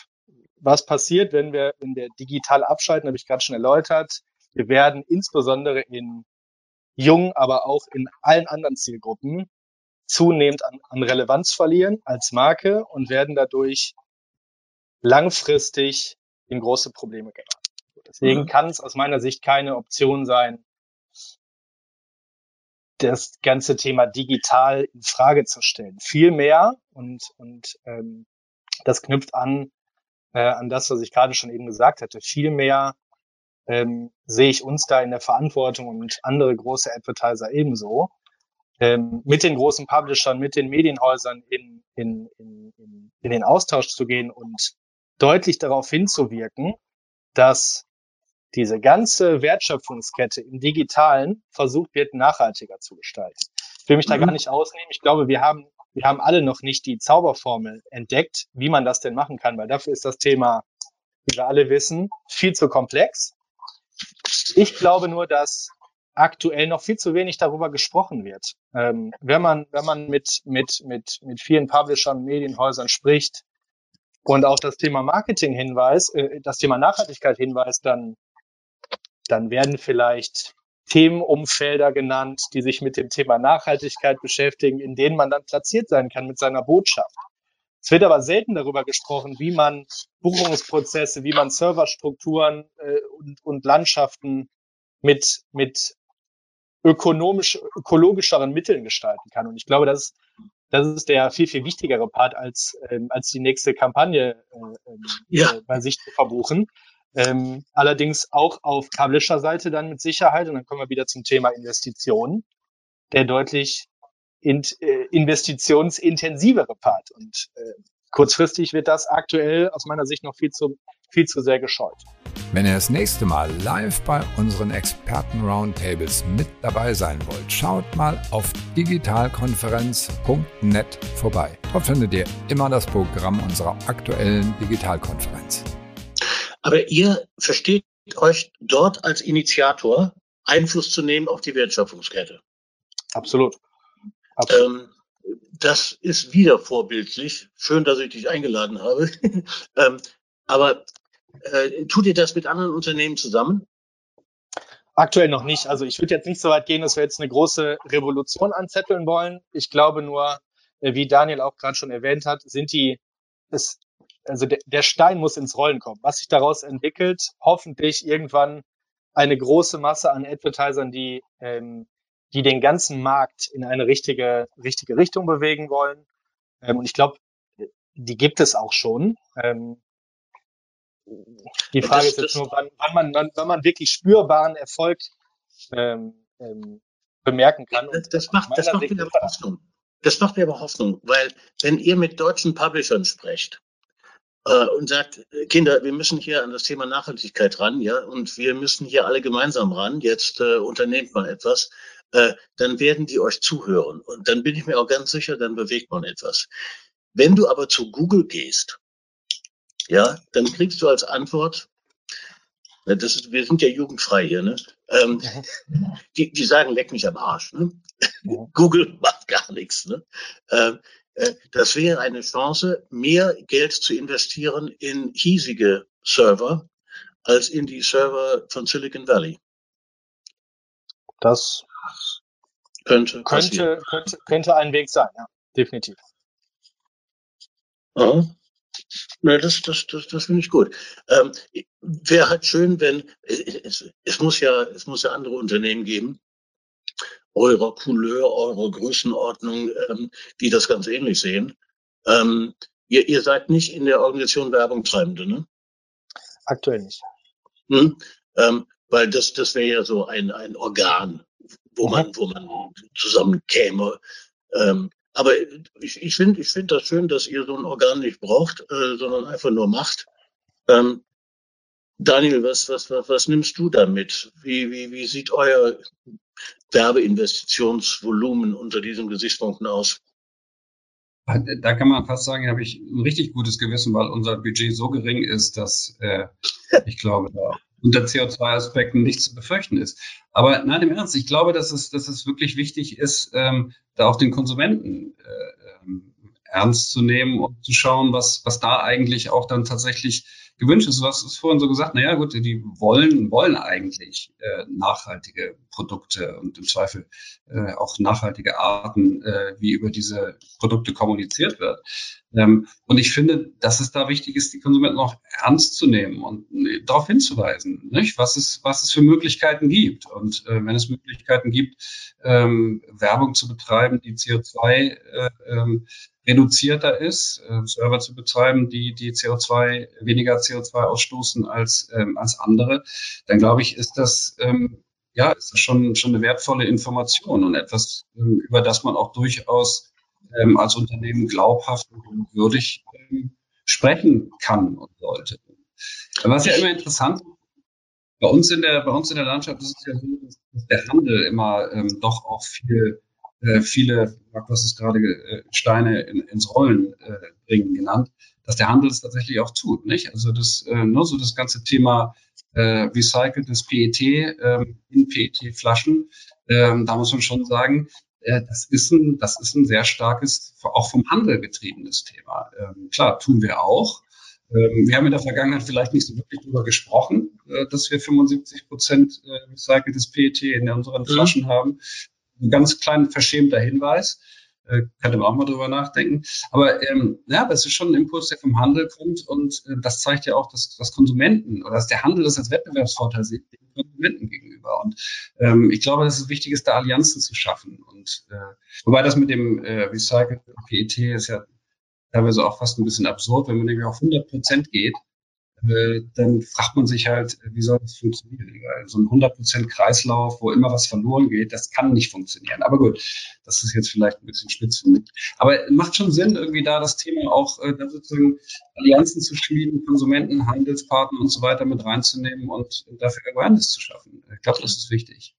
Was passiert, wenn wir, wenn wir digital abschalten, habe ich gerade schon erläutert. Wir werden insbesondere in jungen, aber auch in allen anderen Zielgruppen zunehmend an, an Relevanz verlieren als Marke und werden dadurch langfristig in große Probleme geraten. Deswegen mhm. kann es aus meiner Sicht keine Option sein, das ganze Thema digital in Frage zu stellen. Viel mehr und, und ähm, das knüpft an äh, an das, was ich gerade schon eben gesagt hatte. Viel mehr ähm, sehe ich uns da in der Verantwortung und andere große Advertiser ebenso, ähm, mit den großen Publishern, mit den Medienhäusern in, in, in, in, in den Austausch zu gehen und deutlich darauf hinzuwirken, dass diese ganze Wertschöpfungskette im Digitalen versucht wird, nachhaltiger zu gestalten. Ich will mich da gar mhm. nicht ausnehmen. Ich glaube, wir haben, wir haben alle noch nicht die Zauberformel entdeckt, wie man das denn machen kann, weil dafür ist das Thema, wie wir alle wissen, viel zu komplex. Ich glaube nur, dass aktuell noch viel zu wenig darüber gesprochen wird. Ähm, wenn man, wenn man mit, mit, mit, mit vielen Publishern, Medienhäusern spricht und auch das Thema Marketing hinweist, äh, das Thema Nachhaltigkeit hinweist, dann dann werden vielleicht Themenumfelder genannt, die sich mit dem Thema Nachhaltigkeit beschäftigen, in denen man dann platziert sein kann mit seiner Botschaft. Es wird aber selten darüber gesprochen, wie man Buchungsprozesse, wie man Serverstrukturen äh, und, und Landschaften mit, mit ökonomisch, ökologischeren Mitteln gestalten kann. Und ich glaube, das ist, das ist der viel, viel wichtigere Part, als, ähm, als die nächste Kampagne äh, ähm, ja. äh, bei sich zu verbuchen. Ähm, allerdings auch auf Publisher-Seite dann mit Sicherheit, und dann kommen wir wieder zum Thema Investitionen, der deutlich in, äh, investitionsintensivere Part. Und äh, kurzfristig wird das aktuell aus meiner Sicht noch viel zu, viel zu sehr gescheut. Wenn ihr das nächste Mal live bei unseren Experten-Roundtables mit dabei sein wollt, schaut mal auf digitalkonferenz.net vorbei. Dort findet ihr immer das Programm unserer aktuellen Digitalkonferenz. Aber ihr versteht euch dort als Initiator Einfluss zu nehmen auf die Wertschöpfungskette. Absolut. Absolut. Ähm, das ist wieder vorbildlich. Schön, dass ich dich eingeladen habe. ähm, aber äh, tut ihr das mit anderen Unternehmen zusammen? Aktuell noch nicht. Also ich würde jetzt nicht so weit gehen, dass wir jetzt eine große Revolution anzetteln wollen. Ich glaube nur, äh, wie Daniel auch gerade schon erwähnt hat, sind die, es, also der, der Stein muss ins Rollen kommen. Was sich daraus entwickelt, hoffentlich irgendwann eine große Masse an Advertisern, die, ähm, die den ganzen Markt in eine richtige, richtige Richtung bewegen wollen. Ähm, und ich glaube, die gibt es auch schon. Ähm, die Frage das, ist jetzt nur, wann, wann, man, wann, wann man wirklich spürbaren Erfolg ähm, ähm, bemerken kann. Das, das macht, das macht mir aber Hoffnung. Das macht mir aber Hoffnung, weil wenn ihr mit deutschen Publishern sprecht äh, und sagt, Kinder, wir müssen hier an das Thema Nachhaltigkeit ran, ja, und wir müssen hier alle gemeinsam ran, jetzt äh, unternehmt man etwas, äh, dann werden die euch zuhören. Und dann bin ich mir auch ganz sicher, dann bewegt man etwas. Wenn du aber zu Google gehst ja, dann kriegst du als Antwort, das ist, wir sind ja jugendfrei hier, ne? Ähm, die, die sagen, leck mich am Arsch. Ne? Google macht gar nichts. Ne? Ähm, äh, das wäre eine Chance, mehr Geld zu investieren in hiesige Server als in die Server von Silicon Valley. Das könnte, könnte, könnte, könnte ein Weg sein, ja, definitiv. Aha. Na, das, das, das, das finde ich gut. Ähm, Wäre halt schön, wenn es, es muss ja es muss ja andere Unternehmen geben, eurer Couleur, eurer Größenordnung, ähm, die das ganz ähnlich sehen. Ähm, ihr, ihr seid nicht in der Organisation Werbung Treibende, ne? Aktuell nicht. Hm? Ähm, weil das, das wäre ja so ein, ein Organ, wo man, wo man zusammenkäme. Ähm, aber ich, ich finde ich finde das schön, dass ihr so ein Organ nicht braucht, äh, sondern einfach nur macht. Ähm, Daniel, was, was, was, was nimmst du damit? Wie, wie, wie sieht euer Werbeinvestitionsvolumen unter diesen Gesichtspunkten aus? Da kann man fast sagen, habe ich ein richtig gutes Gewissen, weil unser Budget so gering ist, dass äh, ich glaube, da unter CO2-Aspekten nichts zu befürchten ist. Aber nein, im Ernst, ich glaube, dass es, dass es wirklich wichtig ist, ähm, da auch den Konsumenten äh, ähm, ernst zu nehmen und zu schauen, was, was da eigentlich auch dann tatsächlich gewünscht ist. Du hast es vorhin so gesagt, naja gut, die wollen, wollen eigentlich äh, nachhaltige Produkte und im Zweifel äh, auch nachhaltige Arten, äh, wie über diese Produkte kommuniziert wird. Ähm, und ich finde, dass es da wichtig ist, die Konsumenten auch ernst zu nehmen und äh, darauf hinzuweisen, nicht? Was, es, was es für Möglichkeiten gibt. Und äh, wenn es Möglichkeiten gibt, ähm, Werbung zu betreiben, die CO2 äh, ähm, reduzierter ist, äh, Server zu betreiben, die, die CO2, weniger CO2 ausstoßen als, ähm, als andere, dann glaube ich, ist das, ähm, ja, ist das schon, schon eine wertvolle Information und etwas, ähm, über das man auch durchaus ähm, als Unternehmen glaubhaft und würdig ähm, sprechen kann und sollte. Was ja immer interessant ist, bei uns in der, bei uns in der Landschaft ist es ja so, dass der Handel immer ähm, doch auch viel äh, viele, du hast es gerade äh, Steine in, ins Rollen äh, bringen genannt, dass der Handel es tatsächlich auch tut, nicht? Also das, äh, nur so das ganze Thema äh, recyceltes PET ähm, in PET-Flaschen, ähm, da muss man schon sagen, äh, das ist ein, das ist ein sehr starkes, auch vom Handel getriebenes Thema. Ähm, klar, tun wir auch. Ähm, wir haben in der Vergangenheit vielleicht nicht so wirklich darüber gesprochen, äh, dass wir 75 Prozent äh, recyceltes PET in unseren mhm. Flaschen haben ein ganz klein verschämter Hinweis. Äh, könnte man auch mal drüber nachdenken. Aber ähm, ja, das ist schon ein Impuls, der vom Handel kommt und äh, das zeigt ja auch, dass, dass Konsumenten oder dass der Handel das als Wettbewerbsvorteil sieht den Konsumenten gegenüber. Und ähm, ich glaube, dass es wichtig ist, da Allianzen zu schaffen. Und äh, wobei das mit dem äh, Recycled PET ist ja teilweise auch fast ein bisschen absurd, wenn man nämlich auf 100 Prozent geht, äh, dann fragt man sich halt, wie soll das funktionieren? So ein 100% Kreislauf, wo immer was verloren geht, das kann nicht funktionieren. Aber gut, das ist jetzt vielleicht ein bisschen spitz Aber macht schon Sinn, irgendwie da das Thema auch äh, da sozusagen Allianzen zu schmieden, Konsumenten, Handelspartner und so weiter mit reinzunehmen und dafür Awareness zu schaffen. Ich glaube, das ist wichtig.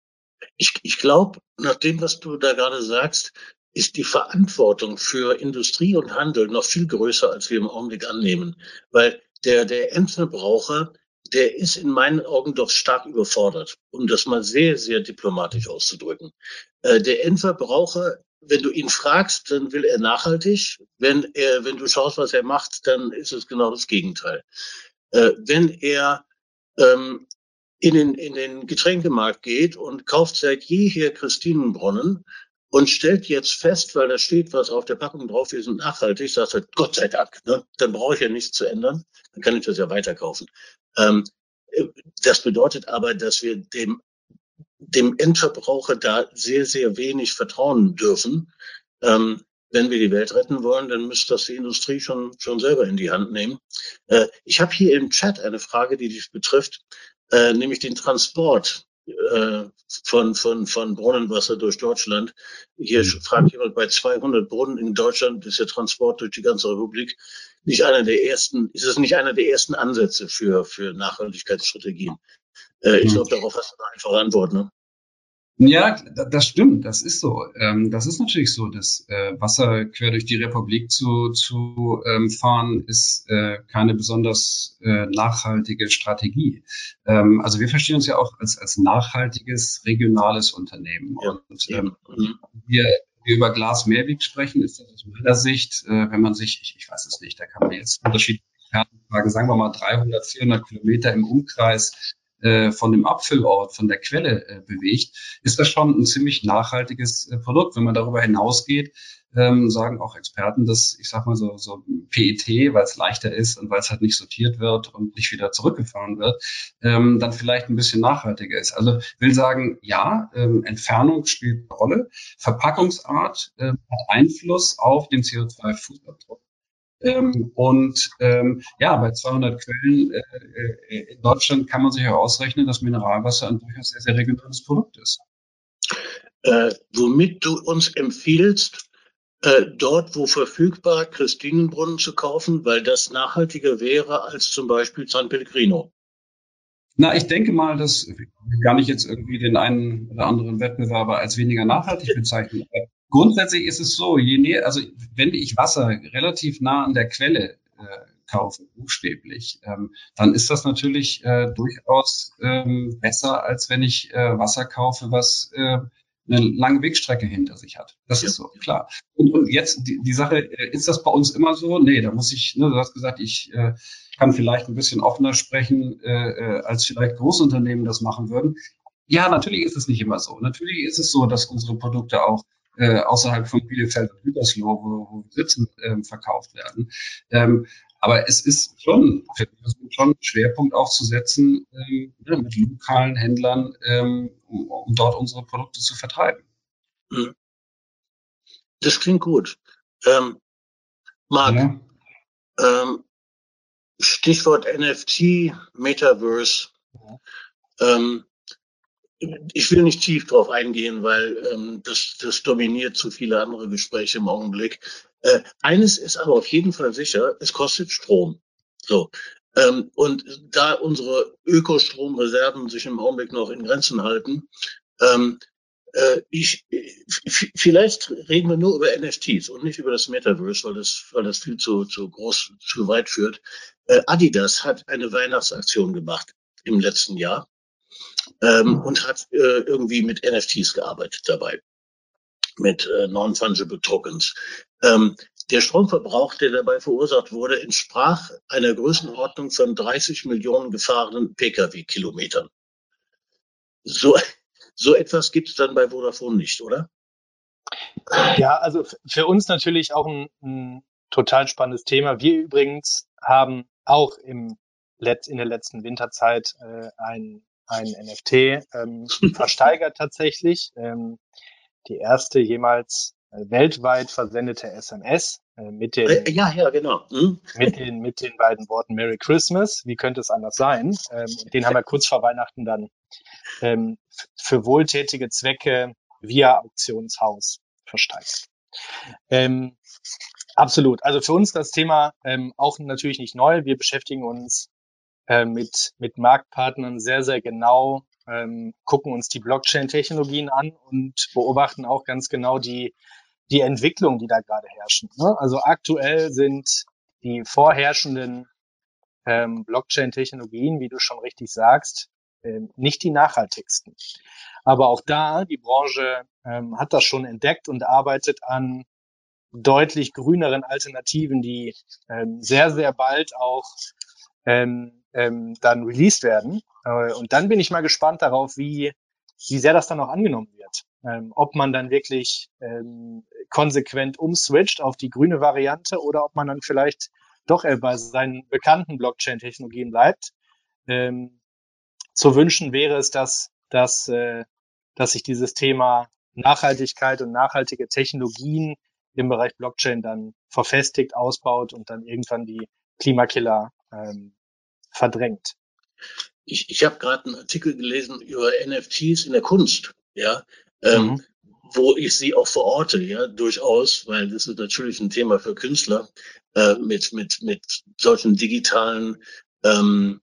Ich, ich glaube, nach dem, was du da gerade sagst, ist die Verantwortung für Industrie und Handel noch viel größer, als wir im Augenblick annehmen. Weil der, der Endverbraucher, der ist in meinen Augen doch stark überfordert, um das mal sehr, sehr diplomatisch auszudrücken. Äh, der Endverbraucher, wenn du ihn fragst, dann will er nachhaltig. Wenn er, wenn du schaust, was er macht, dann ist es genau das Gegenteil. Äh, wenn er ähm, in den, in den Getränkemarkt geht und kauft seit jeher Christinenbrunnen, und stellt jetzt fest, weil da steht was auf der Packung drauf, wir sind nachhaltig, sagt er, Gott sei Dank, ne? dann brauche ich ja nichts zu ändern, dann kann ich das ja weiterkaufen. Ähm, das bedeutet aber, dass wir dem, dem Endverbraucher da sehr, sehr wenig vertrauen dürfen. Ähm, wenn wir die Welt retten wollen, dann müsste das die Industrie schon, schon selber in die Hand nehmen. Äh, ich habe hier im Chat eine Frage, die dich betrifft, äh, nämlich den Transport äh, von, von, von Brunnenwasser durch Deutschland. Hier mhm. fragt jemand, bei 200 Brunnen in Deutschland ist der Transport durch die ganze Republik nicht einer der ersten, ist es nicht einer der ersten Ansätze für, für Nachhaltigkeitsstrategien? Äh, ich mhm. glaube, darauf hast du eine einfache Antwort, ne? Ja, das stimmt, das ist so. Ähm, das ist natürlich so, dass äh, Wasser quer durch die Republik zu, zu ähm, fahren, ist äh, keine besonders äh, nachhaltige Strategie. Ähm, also wir verstehen uns ja auch als, als nachhaltiges regionales Unternehmen. Ja. Und ähm, mhm. wir, wir über Glas Mehrweg sprechen, ist das aus meiner Sicht, wenn man sich, ich, ich weiß es nicht, da kann man jetzt unterschiedliche fragen, sagen wir mal 300, 400 Kilometer im Umkreis äh, von dem Abfüllort, von der Quelle äh, bewegt, ist das schon ein ziemlich nachhaltiges äh, Produkt. Wenn man darüber hinausgeht, ähm, sagen auch Experten, dass ich sag mal so, so PET, weil es leichter ist und weil es halt nicht sortiert wird und nicht wieder zurückgefahren wird, ähm, dann vielleicht ein bisschen nachhaltiger ist. Also will sagen, ja, ähm, Entfernung spielt eine Rolle, Verpackungsart äh, hat Einfluss auf den CO2-Fußabdruck. Ähm, und ähm, ja, bei 200 Quellen äh, äh, in Deutschland kann man sich ja ausrechnen, dass Mineralwasser ein durchaus sehr, sehr regionales Produkt ist. Äh, womit du uns empfiehlst, äh, dort, wo verfügbar, Christinenbrunnen zu kaufen, weil das nachhaltiger wäre als zum Beispiel San Pellegrino. Na, ich denke mal, dass gar nicht jetzt irgendwie den einen oder anderen Wettbewerber als weniger nachhaltig bezeichnen. Grundsätzlich ist es so, je näher, also wenn ich Wasser relativ nah an der Quelle äh, kaufe, buchstäblich, ähm, dann ist das natürlich äh, durchaus ähm, besser, als wenn ich äh, Wasser kaufe, was äh, eine lange Wegstrecke hinter sich hat. Das ja. ist so, klar. Und, und jetzt die, die Sache, äh, ist das bei uns immer so? Nee, da muss ich, ne, du hast gesagt, ich äh, kann vielleicht ein bisschen offener sprechen, äh, äh, als vielleicht Großunternehmen das machen würden. Ja, natürlich ist es nicht immer so. Natürlich ist es so, dass unsere Produkte auch äh, außerhalb von Bielefeld und Gütersloh, wo, wo wir sitzen, ähm, verkauft werden. Ähm, aber es ist schon, schon Schwerpunkt aufzusetzen ähm, ja, mit lokalen Händlern, ähm, um, um dort unsere Produkte zu vertreiben. Hm. Das klingt gut. Ähm, Marc, ja. ähm, Stichwort NFT, Metaverse. Ja. Ähm, ich will nicht tief drauf eingehen, weil ähm, das, das dominiert zu viele andere Gespräche im Augenblick. Äh, eines ist aber auf jeden Fall sicher, es kostet Strom. So. Ähm, und da unsere Ökostromreserven sich im Augenblick noch in Grenzen halten, ähm, äh, ich, vielleicht reden wir nur über NFTs und nicht über das Metaverse, weil das, weil das viel zu, zu groß, zu weit führt. Äh, Adidas hat eine Weihnachtsaktion gemacht im letzten Jahr ähm, und hat äh, irgendwie mit NFTs gearbeitet dabei, mit äh, Non-Fungible Tokens. Ähm, der Stromverbrauch, der dabei verursacht wurde, entsprach einer Größenordnung von 30 Millionen gefahrenen Pkw-Kilometern. So, so etwas gibt es dann bei Vodafone nicht, oder? Ja, also für uns natürlich auch ein, ein total spannendes Thema. Wir übrigens haben auch im Let in der letzten Winterzeit äh, ein ein NFT ähm, versteigert tatsächlich. Ähm, die erste jemals äh, weltweit versendete SMS äh, mit den, äh, ja, ja, genau. Hm? mit den, mit den beiden Worten Merry Christmas. Wie könnte es anders sein? Ähm, den haben wir kurz vor Weihnachten dann ähm, für wohltätige Zwecke via Auktionshaus versteigert. Ähm, absolut. Also für uns das Thema ähm, auch natürlich nicht neu. Wir beschäftigen uns äh, mit, mit Marktpartnern sehr, sehr genau, ähm, gucken uns die Blockchain-Technologien an und beobachten auch ganz genau die, die Entwicklung, die da gerade herrschen. Ne? Also aktuell sind die vorherrschenden ähm, Blockchain-Technologien, wie du schon richtig sagst, ähm, nicht die nachhaltigsten. Aber auch da, die Branche ähm, hat das schon entdeckt und arbeitet an deutlich grüneren Alternativen, die ähm, sehr, sehr bald auch ähm, ähm, dann released werden. Äh, und dann bin ich mal gespannt darauf, wie, wie sehr das dann auch angenommen wird. Ähm, ob man dann wirklich ähm, konsequent umswitcht auf die grüne Variante oder ob man dann vielleicht doch bei seinen bekannten Blockchain-Technologien bleibt. Ähm, zu wünschen wäre es, dass, dass, äh, dass sich dieses Thema Nachhaltigkeit und nachhaltige Technologien im Bereich Blockchain dann verfestigt, ausbaut und dann irgendwann die Klimakiller ähm, verdrängt. Ich, ich habe gerade einen Artikel gelesen über NFTs in der Kunst, ja, ähm, mhm. wo ich sie auch verorte, ja, durchaus, weil das ist natürlich ein Thema für Künstler, äh, mit, mit, mit solchen digitalen ähm,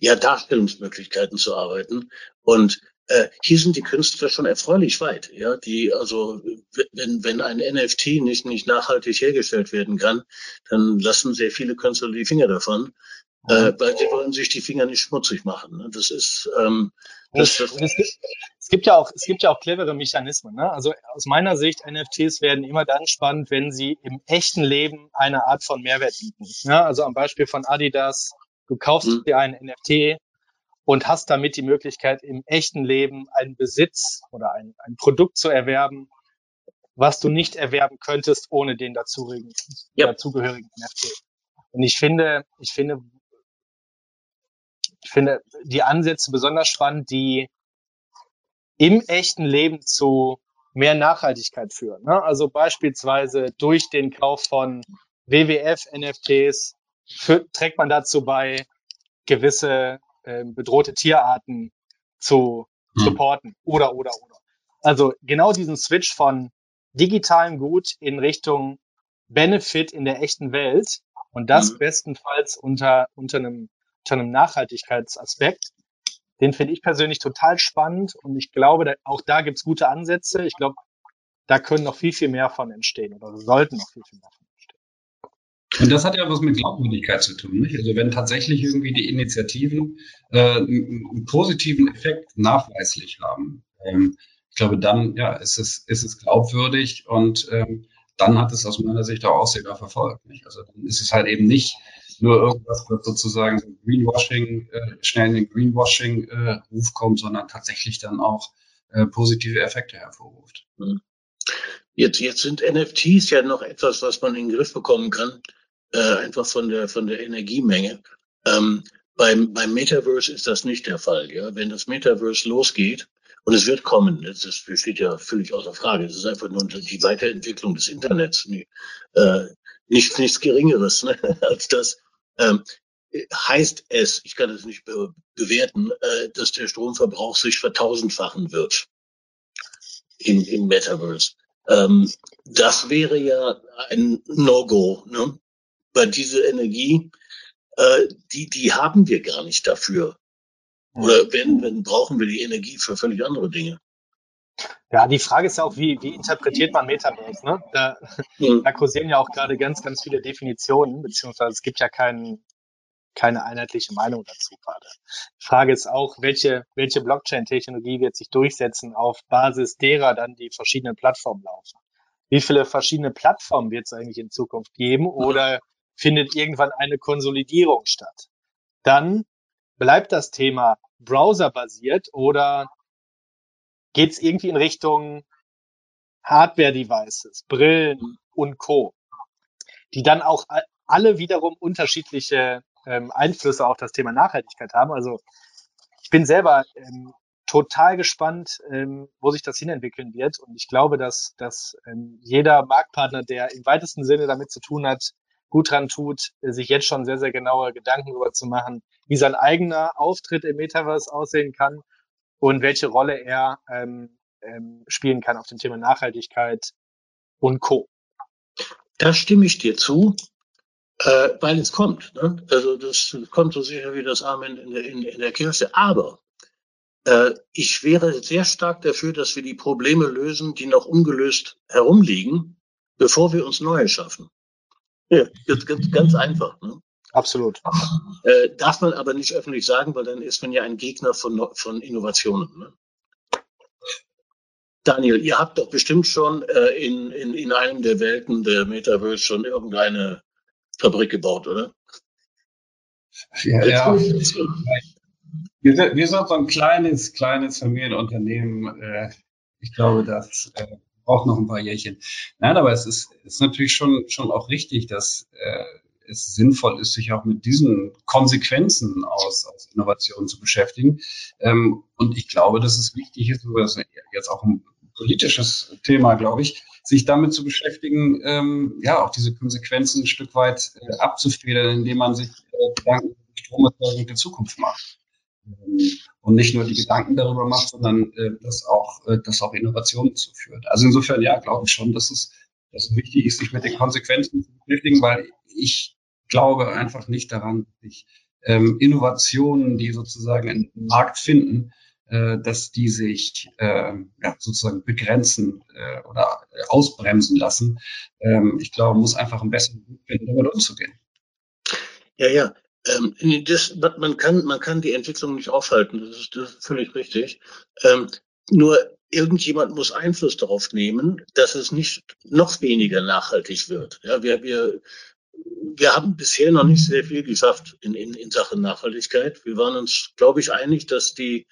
ja, Darstellungsmöglichkeiten zu arbeiten. Und äh, hier sind die Künstler schon erfreulich weit. Ja, die, also, wenn, wenn ein NFT nicht, nicht nachhaltig hergestellt werden kann, dann lassen sehr viele Künstler die Finger davon, äh, weil sie wollen sich die Finger nicht schmutzig machen. Ne? Das ist, ähm, das, das es, gibt, es gibt ja auch, es gibt ja auch clevere Mechanismen. Ne? Also aus meiner Sicht, NFTs werden immer dann spannend, wenn sie im echten Leben eine Art von Mehrwert bieten. Ja, also am Beispiel von Adidas, du kaufst mhm. dir einen NFT und hast damit die Möglichkeit, im echten Leben einen Besitz oder ein, ein Produkt zu erwerben, was du nicht erwerben könntest ohne den dazugehörigen, ja. dazugehörigen NFT. Und ich finde, ich finde, ich finde die Ansätze besonders spannend, die im echten Leben zu mehr Nachhaltigkeit führen. Ne? Also beispielsweise durch den Kauf von WWF-NFTs trägt man dazu bei, gewisse äh, bedrohte Tierarten zu hm. supporten oder, oder, oder. Also genau diesen Switch von digitalem Gut in Richtung Benefit in der echten Welt und das mhm. bestenfalls unter, unter, einem, unter einem Nachhaltigkeitsaspekt. Den finde ich persönlich total spannend und ich glaube, da, auch da gibt's gute Ansätze. Ich glaube, da können noch viel, viel mehr von entstehen oder sollten noch viel, viel mehr von und das hat ja was mit Glaubwürdigkeit zu tun. Nicht? Also wenn tatsächlich irgendwie die Initiativen äh, einen positiven Effekt nachweislich haben, ähm, ich glaube, dann ja, ist es, ist es glaubwürdig und ähm, dann hat es aus meiner Sicht auch Aussehen verfolgt. Nicht? Also dann ist es halt eben nicht nur irgendwas, was sozusagen Greenwashing, äh, schnell in den Greenwashing-Ruf äh, kommt, sondern tatsächlich dann auch äh, positive Effekte hervorruft. Mhm. Jetzt, jetzt sind NFTs ja noch etwas, was man in den Griff bekommen kann äh, einfach von der, von der Energiemenge. Ähm, beim, beim Metaverse ist das nicht der Fall. Ja? Wenn das Metaverse losgeht, und es wird kommen, das, das steht ja völlig außer Frage, es ist einfach nur die Weiterentwicklung des Internets, nee, äh, nicht, nichts Geringeres ne, als das. Ähm, heißt es, ich kann es nicht be bewerten, äh, dass der Stromverbrauch sich vertausendfachen wird im, im Metaverse. Ähm, das wäre ja ein No-Go. Ne? weil diese Energie, äh, die, die haben wir gar nicht dafür. Oder wenn, wenn brauchen wir die Energie für völlig andere Dinge. Ja, die Frage ist ja auch, wie, wie interpretiert man Metaverse? Ne? Da, mhm. da kursieren ja auch gerade ganz, ganz viele Definitionen, beziehungsweise es gibt ja kein, keine einheitliche Meinung dazu gerade. Die Frage ist auch, welche, welche Blockchain-Technologie wird sich durchsetzen, auf Basis derer dann die verschiedenen Plattformen laufen? Wie viele verschiedene Plattformen wird es eigentlich in Zukunft geben? Oder findet irgendwann eine Konsolidierung statt. Dann bleibt das Thema browserbasiert oder geht es irgendwie in Richtung Hardware-Devices, Brillen und Co., die dann auch alle wiederum unterschiedliche ähm, Einflüsse auf das Thema Nachhaltigkeit haben. Also ich bin selber ähm, total gespannt, ähm, wo sich das hinentwickeln wird. Und ich glaube, dass, dass ähm, jeder Marktpartner, der im weitesten Sinne damit zu tun hat, gut dran tut, sich jetzt schon sehr, sehr genaue Gedanken darüber zu machen, wie sein eigener Auftritt im Metaverse aussehen kann und welche Rolle er ähm, ähm, spielen kann auf dem Thema Nachhaltigkeit und Co. Da stimme ich dir zu, äh, weil es kommt. Ne? Also das kommt so sicher wie das Amen in der, in, in der Kirche. Aber äh, ich wäre sehr stark dafür, dass wir die Probleme lösen, die noch ungelöst herumliegen, bevor wir uns neue schaffen. Ja, ganz, ganz, ganz einfach. Ne? Absolut. Äh, darf man aber nicht öffentlich sagen, weil dann ist man ja ein Gegner von, von Innovationen. Ne? Daniel, ihr habt doch bestimmt schon äh, in, in, in einem der Welten der Metaverse schon irgendeine Fabrik gebaut, oder? Ja, ja. Wir, sind, wir sind so ein kleines, kleines Familienunternehmen. Äh, ich glaube, das äh, braucht noch ein paar Jährchen. Nein, aber es ist, ist natürlich schon, schon auch richtig, dass äh, es sinnvoll ist, sich auch mit diesen Konsequenzen aus, aus Innovationen zu beschäftigen. Ähm, und ich glaube, dass es wichtig ist, das ist jetzt auch ein politisches Thema, glaube ich, sich damit zu beschäftigen, ähm, ja, auch diese Konsequenzen ein Stück weit äh, abzufedern, indem man sich äh, Gedanken über die Stromerzeugung der Zukunft macht. Ähm, und nicht nur die Gedanken darüber macht, sondern äh, das auch, äh, das auch Innovationen zuführt. Also insofern, ja, glaube ich schon, dass es, dass es wichtig ist, sich mit den Konsequenzen zu beschäftigen, weil ich glaube einfach nicht daran, dass ähm, Innovationen, die sozusagen im Markt finden, äh, dass die sich äh, ja, sozusagen begrenzen äh, oder ausbremsen lassen. Ähm, ich glaube, man muss einfach einen besseren Weg finden, damit umzugehen. Ja, ja. Ähm, das, man, kann, man kann die Entwicklung nicht aufhalten, das ist, das ist völlig richtig. Ähm, nur irgendjemand muss Einfluss darauf nehmen, dass es nicht noch weniger nachhaltig wird. Ja, wir, wir, wir haben bisher noch nicht sehr viel geschafft in, in, in Sachen Nachhaltigkeit. Wir waren uns, glaube ich, einig, dass die,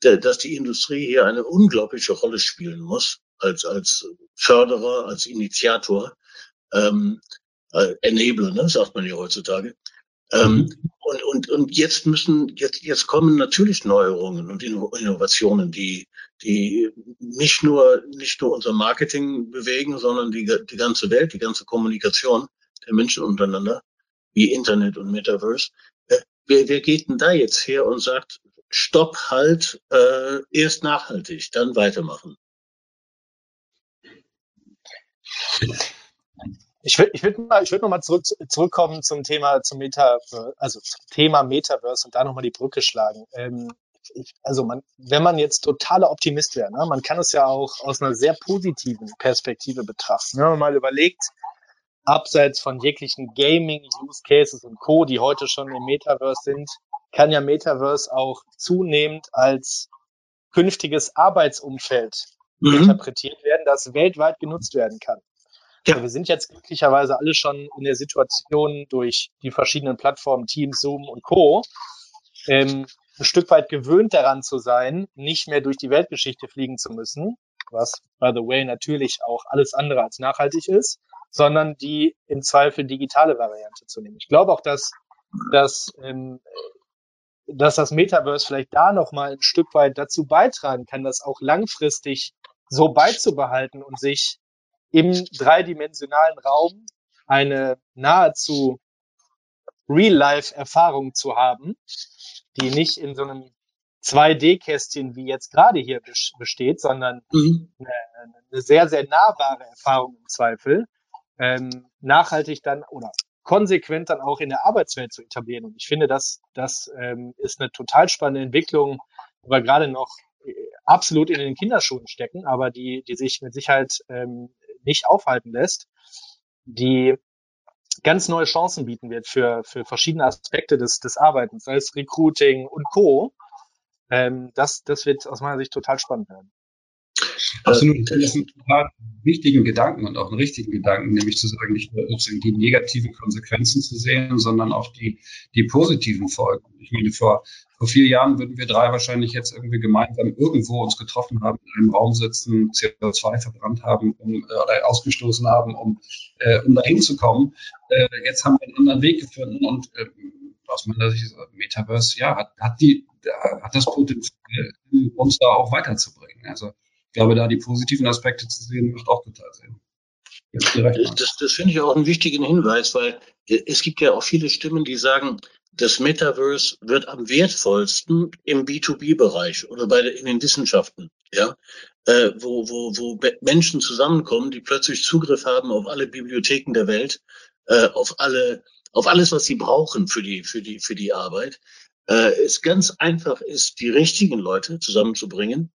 dass die Industrie hier eine unglaubliche Rolle spielen muss, als, als Förderer, als Initiator, ähm, äh, Enabler, ne, sagt man ja heutzutage. Ähm, und, und, und jetzt müssen, jetzt, jetzt kommen natürlich Neuerungen und Innovationen, die, die nicht nur, nicht nur unser Marketing bewegen, sondern die, die ganze Welt, die ganze Kommunikation der Menschen untereinander, wie Internet und Metaverse. Äh, wer, wer geht denn da jetzt her und sagt, Stopp, halt, äh, erst nachhaltig, dann weitermachen? Ich würde ich würd würd noch zurück, zurückkommen zum Thema, zum Meta, also zum Thema Metaverse und da noch mal die Brücke schlagen. Ähm, ich, also man, wenn man jetzt totaler Optimist wäre, ne, man kann es ja auch aus einer sehr positiven Perspektive betrachten. Wenn man mal überlegt, abseits von jeglichen Gaming-Use-Cases und Co., die heute schon im Metaverse sind, kann ja Metaverse auch zunehmend als künftiges Arbeitsumfeld mhm. interpretiert werden, das weltweit genutzt werden kann. Ja. wir sind jetzt glücklicherweise alle schon in der Situation durch die verschiedenen Plattformen Teams, Zoom und Co. Ähm, ein Stück weit gewöhnt daran zu sein, nicht mehr durch die Weltgeschichte fliegen zu müssen, was, by the way, natürlich auch alles andere als nachhaltig ist, sondern die im Zweifel digitale Variante zu nehmen. Ich glaube auch, dass, dass, ähm, dass das Metaverse vielleicht da nochmal ein Stück weit dazu beitragen kann, das auch langfristig so beizubehalten und sich im dreidimensionalen Raum eine nahezu Real-Life-Erfahrung zu haben, die nicht in so einem 2D-Kästchen wie jetzt gerade hier besteht, sondern mhm. eine, eine, sehr, sehr nahbare Erfahrung im Zweifel, ähm, nachhaltig dann oder konsequent dann auch in der Arbeitswelt zu etablieren. Und ich finde, das, das ähm, ist eine total spannende Entwicklung, wo wir gerade noch äh, absolut in den Kinderschuhen stecken, aber die, die sich mit Sicherheit ähm, nicht aufhalten lässt, die ganz neue Chancen bieten wird für, für verschiedene Aspekte des, des Arbeitens, sei es Recruiting und Co. Ähm, das, das wird aus meiner Sicht total spannend werden. Absolut. Das ist ein total wichtigen Gedanken und auch einen richtigen Gedanken, nämlich zu sagen, nicht nur sozusagen die negativen Konsequenzen zu sehen, sondern auch die, die positiven Folgen. Ich meine, vor, vor vier Jahren würden wir drei wahrscheinlich jetzt irgendwie gemeinsam irgendwo uns getroffen haben, in einem Raum sitzen, CO2 verbrannt haben um, äh, oder ausgestoßen haben, um, äh, um dahin zu kommen. Äh, jetzt haben wir einen anderen Weg gefunden und äh, aus meiner Sicht, Metaverse, ja, hat, hat die hat das Potenzial, uns da auch weiterzubringen. Also ich glaube, da die positiven Aspekte zu sehen, macht auch total Sinn. Das, das, finde ich auch einen wichtigen Hinweis, weil es gibt ja auch viele Stimmen, die sagen, das Metaverse wird am wertvollsten im B2B-Bereich oder bei in den Wissenschaften, ja, äh, wo, wo, wo Menschen zusammenkommen, die plötzlich Zugriff haben auf alle Bibliotheken der Welt, äh, auf alle, auf alles, was sie brauchen für die, für die, für die Arbeit. Äh, es ganz einfach ist, die richtigen Leute zusammenzubringen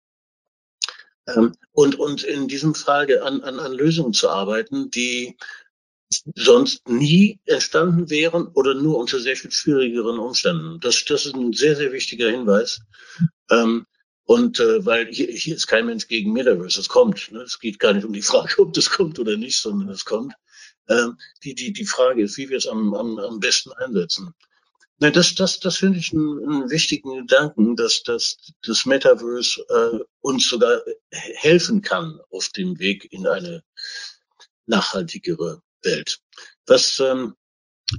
und, und in diesem Fall an, an, an Lösungen zu arbeiten, die sonst nie entstanden wären oder nur unter sehr viel schwierigeren Umständen. Das, das ist ein sehr, sehr wichtiger Hinweis. Ähm, und äh, weil hier, hier ist kein Mensch gegen Metaverse, es kommt. Ne? Es geht gar nicht um die Frage, ob das kommt oder nicht, sondern es kommt. Ähm, die, die, die Frage ist, wie wir es am, am, am besten einsetzen. Nein, das, das, das finde ich einen, einen wichtigen Gedanken, dass, dass das Metaverse äh, uns sogar helfen kann auf dem Weg in eine nachhaltigere Welt. Was, ähm,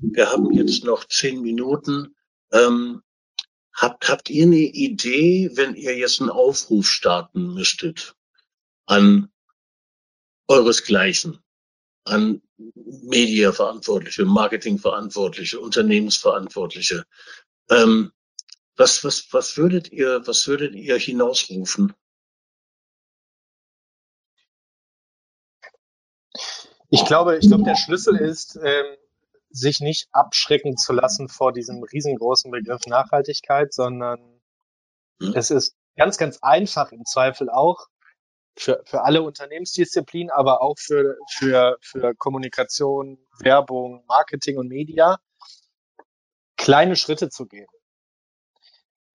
wir haben jetzt noch zehn Minuten. Ähm, habt, habt ihr eine Idee, wenn ihr jetzt einen Aufruf starten müsstet an euresgleichen, an Mediaverantwortliche, Marketingverantwortliche, Unternehmensverantwortliche? Ähm, was, was, was würdet ihr, was würdet ihr hinausrufen? Ich glaube, ich glaube, der Schlüssel ist, ähm, sich nicht abschrecken zu lassen vor diesem riesengroßen Begriff Nachhaltigkeit, sondern hm. es ist ganz, ganz einfach im Zweifel auch für, für alle Unternehmensdisziplinen, aber auch für, für, für Kommunikation, Werbung, Marketing und Media, kleine Schritte zu gehen.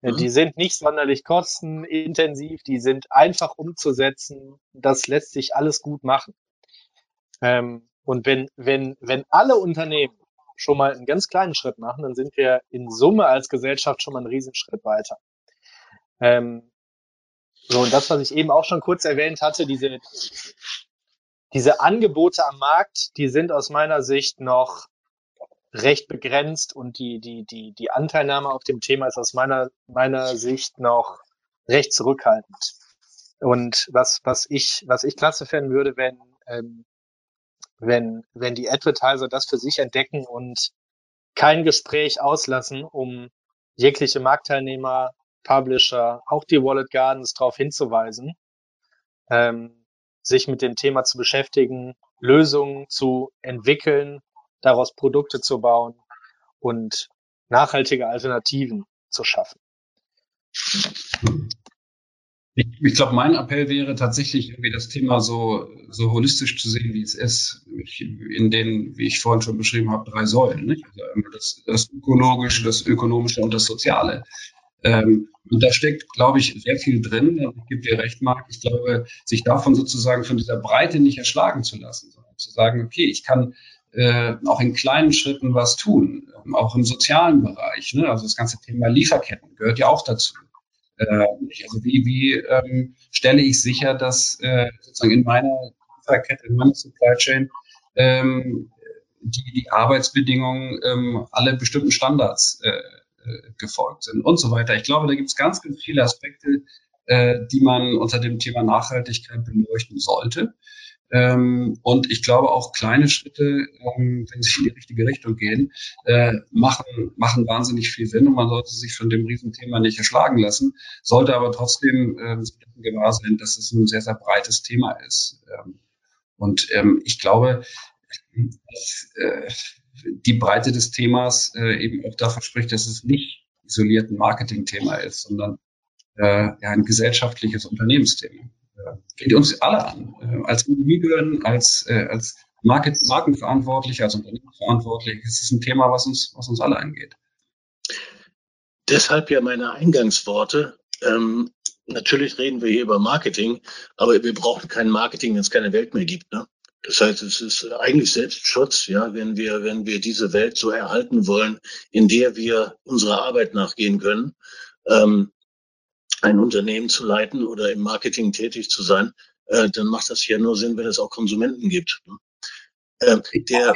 Mhm. Die sind nicht sonderlich kostenintensiv, die sind einfach umzusetzen. Das lässt sich alles gut machen. Ähm, und wenn, wenn, wenn alle Unternehmen schon mal einen ganz kleinen Schritt machen, dann sind wir in Summe als Gesellschaft schon mal einen Riesenschritt weiter. Ähm, so, und das, was ich eben auch schon kurz erwähnt hatte, diese, diese Angebote am Markt, die sind aus meiner Sicht noch recht begrenzt und die, die, die, die Anteilnahme auf dem Thema ist aus meiner, meiner Sicht noch recht zurückhaltend. Und was, was ich, was ich klasse fänden würde, wenn ähm, wenn, wenn die Advertiser das für sich entdecken und kein Gespräch auslassen, um jegliche Marktteilnehmer, Publisher, auch die Wallet Gardens darauf hinzuweisen, ähm, sich mit dem Thema zu beschäftigen, Lösungen zu entwickeln, daraus Produkte zu bauen und nachhaltige Alternativen zu schaffen. Ich, ich glaube, mein Appell wäre tatsächlich irgendwie das Thema so, so holistisch zu sehen, wie es ist, in den, wie ich vorhin schon beschrieben habe, drei Säulen. Nicht? Also das, das Ökologische, das Ökonomische und das Soziale. Ähm, und da steckt, glaube ich, sehr viel drin. Ich gebe dir recht, Marc. Ich glaube, sich davon sozusagen von dieser Breite nicht erschlagen zu lassen, sondern zu sagen, okay, ich kann äh, auch in kleinen Schritten was tun, auch im sozialen Bereich. Ne? Also das ganze Thema Lieferketten gehört ja auch dazu. Äh, also wie, wie ähm, stelle ich sicher, dass äh, sozusagen in meiner Lieferkette, in meiner Supply Chain ähm, die, die Arbeitsbedingungen ähm, alle bestimmten Standards äh, gefolgt sind und so weiter. Ich glaube, da gibt es ganz, ganz viele Aspekte, äh, die man unter dem Thema Nachhaltigkeit beleuchten sollte. Ähm, und ich glaube auch kleine Schritte, ähm, wenn sie in die richtige Richtung gehen, äh, machen, machen wahnsinnig viel Sinn und man sollte sich von dem Riesenthema nicht erschlagen lassen, sollte aber trotzdem äh, gewahr sein, dass es ein sehr, sehr breites Thema ist. Ähm, und ähm, ich glaube, dass äh, die Breite des Themas äh, eben auch dafür spricht, dass es nicht isoliert ein Marketingthema ist, sondern äh, ja, ein gesellschaftliches Unternehmensthema geht uns alle an. Äh, als Individuen, als, äh, als Market, Markenverantwortliche, als Unternehmensverantwortliche. Es ist ein Thema, was uns, was uns alle angeht. Deshalb ja meine Eingangsworte. Ähm, natürlich reden wir hier über Marketing, aber wir brauchen kein Marketing, wenn es keine Welt mehr gibt. Ne? Das heißt, es ist eigentlich Selbstschutz, ja, wenn wir, wenn wir diese Welt so erhalten wollen, in der wir unserer Arbeit nachgehen können. Ähm, ein Unternehmen zu leiten oder im Marketing tätig zu sein, äh, dann macht das ja nur Sinn, wenn es auch Konsumenten gibt. Ähm, der,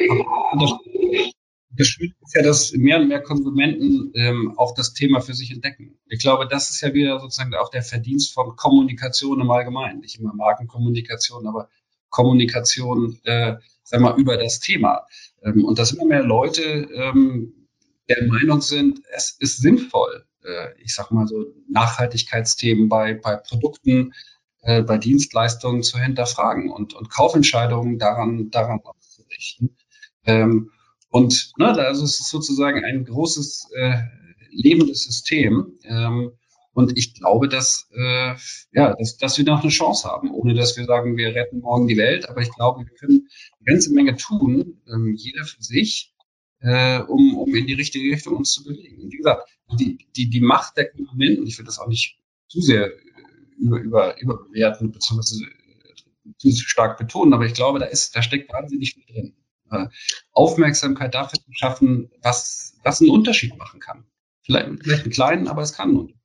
das Schöne ist ja, dass mehr und mehr Konsumenten ähm, auch das Thema für sich entdecken. Ich glaube, das ist ja wieder sozusagen auch der Verdienst von Kommunikation im Allgemeinen. Nicht immer Markenkommunikation, aber Kommunikation, äh, sag mal, über das Thema. Ähm, und dass immer mehr Leute ähm, der Meinung sind, es ist sinnvoll, äh, ich sag mal so Nachhaltigkeitsthemen bei, bei Produkten, äh, bei Dienstleistungen zu hinterfragen und, und Kaufentscheidungen daran, daran auszurichten. Ähm, und ne, also es ist sozusagen ein großes äh, lebendes System. Ähm, und ich glaube, dass, äh, ja, dass, dass wir noch eine Chance haben, ohne dass wir sagen, wir retten morgen die Welt. Aber ich glaube, wir können eine ganze Menge tun, ähm, jeder für sich, äh, um, um in die richtige Richtung uns zu bewegen. Und wie gesagt, die, die, die Macht der Konsumenten, ich will das auch nicht zu sehr äh, über, über, überbewerten, beziehungsweise äh, zu stark betonen, aber ich glaube, da ist, da steckt wahnsinnig viel drin. Äh, Aufmerksamkeit dafür zu schaffen, was, was einen Unterschied machen kann. Vielleicht, vielleicht einen kleinen, aber es kann einen Unterschied.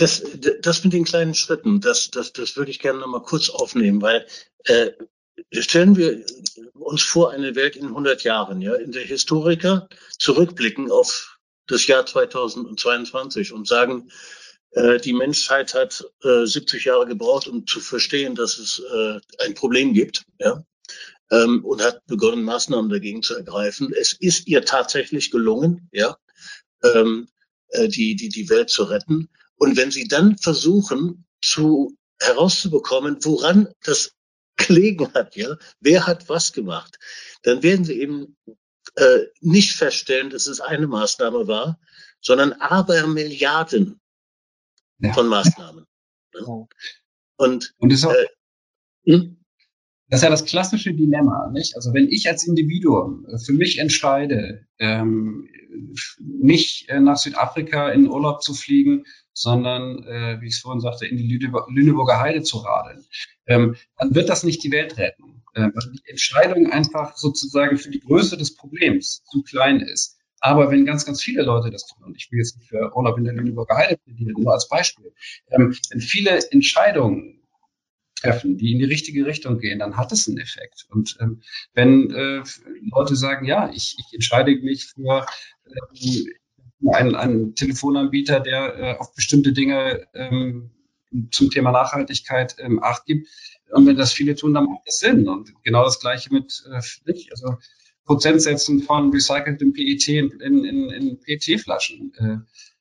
Das, das mit den kleinen Schritten, das, das, das würde ich gerne noch mal kurz aufnehmen, weil äh, stellen wir uns vor eine Welt in 100 Jahren, ja, in der Historiker zurückblicken auf das Jahr 2022 und sagen, äh, die Menschheit hat äh, 70 Jahre gebraucht, um zu verstehen, dass es äh, ein Problem gibt, ja, ähm, und hat begonnen, Maßnahmen dagegen zu ergreifen. Es ist ihr tatsächlich gelungen, ja, ähm, äh, die, die, die Welt zu retten. Und wenn Sie dann versuchen, zu herauszubekommen, woran das gelegen hat, ja, wer hat was gemacht, dann werden Sie eben äh, nicht feststellen, dass es eine Maßnahme war, sondern aber Milliarden ja. von Maßnahmen. Ne? Und, Und das, auch, äh, hm? das ist ja das klassische Dilemma, nicht? Also wenn ich als Individuum für mich entscheide, ähm, nicht äh, nach Südafrika in Urlaub zu fliegen, sondern, äh, wie ich es vorhin sagte, in die Lüneburger Heide zu radeln, ähm, dann wird das nicht die Welt retten. Äh, weil die Entscheidung einfach sozusagen für die Größe des Problems zu klein ist. Aber wenn ganz, ganz viele Leute das tun, und ich will jetzt nicht für Urlaub in der Lüneburger Heide plädieren, nur als Beispiel, ähm, wenn viele Entscheidungen treffen, die in die richtige Richtung gehen, dann hat es einen Effekt. Und ähm, wenn äh, Leute sagen, ja, ich, ich entscheide mich für ähm, einen, einen Telefonanbieter, der äh, auf bestimmte Dinge ähm, zum Thema Nachhaltigkeit ähm, Acht gibt. Und wenn das viele tun, dann macht das Sinn. Und genau das Gleiche mit äh, also Prozentsätzen von recyceltem PET in, in, in PET-Flaschen. Äh,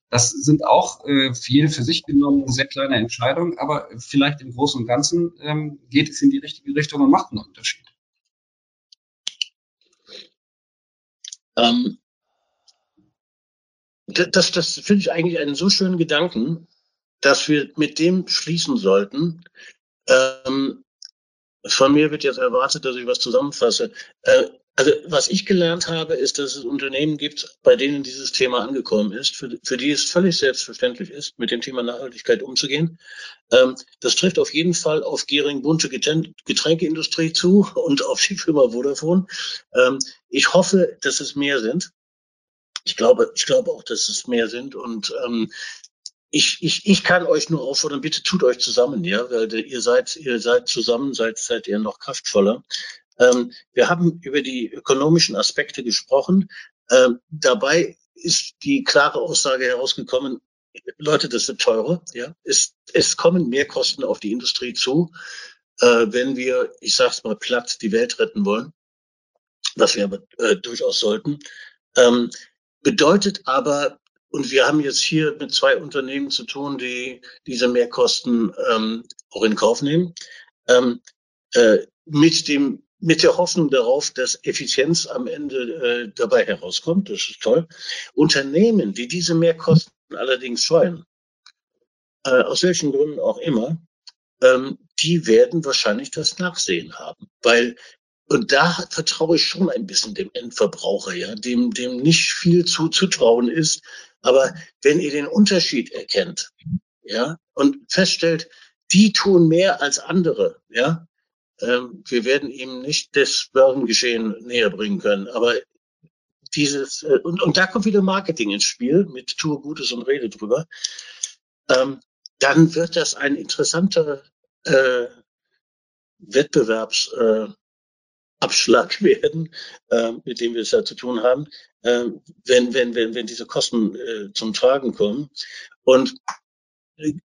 das sind auch äh, für jede für sich genommen sehr kleine Entscheidungen, aber vielleicht im Großen und Ganzen ähm, geht es in die richtige Richtung und macht einen Unterschied. Ähm, das, das finde ich eigentlich einen so schönen Gedanken, dass wir mit dem schließen sollten. Ähm, von mir wird jetzt erwartet, dass ich was zusammenfasse. Äh, also was ich gelernt habe, ist, dass es Unternehmen gibt, bei denen dieses Thema angekommen ist, für, für die es völlig selbstverständlich ist, mit dem Thema Nachhaltigkeit umzugehen. Ähm, das trifft auf jeden Fall auf Gering bunte Getränkeindustrie zu und auf die Firma Vodafone. Ähm, ich hoffe, dass es mehr sind. Ich glaube, ich glaube auch, dass es mehr sind und ähm, ich, ich, ich kann euch nur auffordern, bitte tut euch zusammen, ja, weil ihr seid, ihr seid zusammen, seid, seid ihr noch kraftvoller. Ähm, wir haben über die ökonomischen Aspekte gesprochen. Ähm, dabei ist die klare Aussage herausgekommen, Leute, das wird teurer, ja. Es, es kommen mehr Kosten auf die Industrie zu, äh, wenn wir, ich sag's mal platt, die Welt retten wollen, was wir aber äh, durchaus sollten. Ähm, bedeutet aber, und wir haben jetzt hier mit zwei Unternehmen zu tun, die diese Mehrkosten ähm, auch in Kauf nehmen, ähm, äh, mit dem mit der Hoffnung darauf, dass Effizienz am Ende äh, dabei herauskommt. Das ist toll. Unternehmen, die diese Mehrkosten allerdings scheuen, äh, aus welchen Gründen auch immer, ähm, die werden wahrscheinlich das Nachsehen haben, weil und da vertraue ich schon ein bisschen dem Endverbraucher, ja, dem, dem nicht viel zuzutrauen ist. Aber wenn ihr den Unterschied erkennt, ja, und feststellt, die tun mehr als andere, ja, ähm, wir werden ihm nicht das Börsengeschehen näher bringen können. Aber dieses, äh, und, und da kommt wieder Marketing ins Spiel mit Tue Gutes und Rede drüber. Ähm, dann wird das ein interessanter äh, Wettbewerbs, äh, Abschlag werden, äh, mit dem wir es da zu tun haben, äh, wenn, wenn, wenn, wenn diese Kosten äh, zum Tragen kommen. Und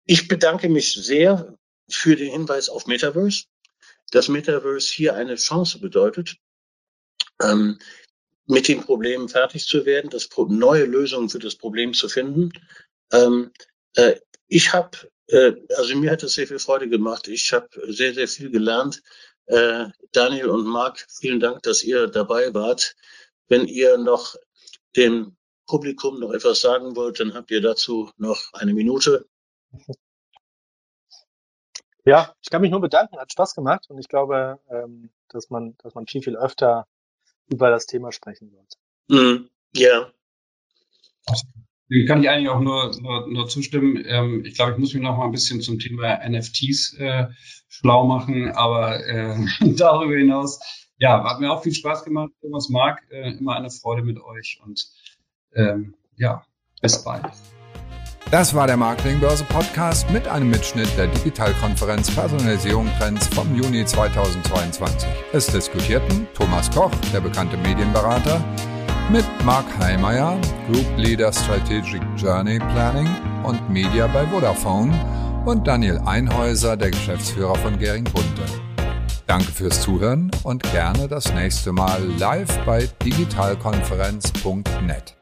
ich bedanke mich sehr für den Hinweis auf Metaverse. Das Metaverse hier eine Chance bedeutet, ähm, mit den Problemen fertig zu werden, das neue Lösungen für das Problem zu finden. Ähm, äh, ich habe, äh, also mir hat es sehr viel Freude gemacht. Ich habe sehr, sehr viel gelernt. Äh, Daniel und Marc, vielen Dank, dass ihr dabei wart. Wenn ihr noch dem Publikum noch etwas sagen wollt, dann habt ihr dazu noch eine Minute. Ja, ich kann mich nur bedanken, hat Spaß gemacht und ich glaube, ähm, dass man, dass man viel, viel öfter über das Thema sprechen sollte. Mm, ja. Dem kann ich eigentlich auch nur, nur, nur zustimmen. Ähm, ich glaube, ich muss mich noch mal ein bisschen zum Thema NFTs äh, schlau machen, aber äh, darüber hinaus, ja, hat mir auch viel Spaß gemacht. Thomas Mark, äh, immer eine Freude mit euch und ähm, ja, bis bald. Das war der Marketingbörse Podcast mit einem Mitschnitt der Digitalkonferenz Personalisierung Trends vom Juni 2022. Es diskutierten Thomas Koch, der bekannte Medienberater, mit Mark Heimeyer, Group Leader Strategic Journey Planning und Media bei Vodafone und Daniel Einhäuser, der Geschäftsführer von Gering Bunte. Danke fürs Zuhören und gerne das nächste Mal live bei digitalkonferenz.net.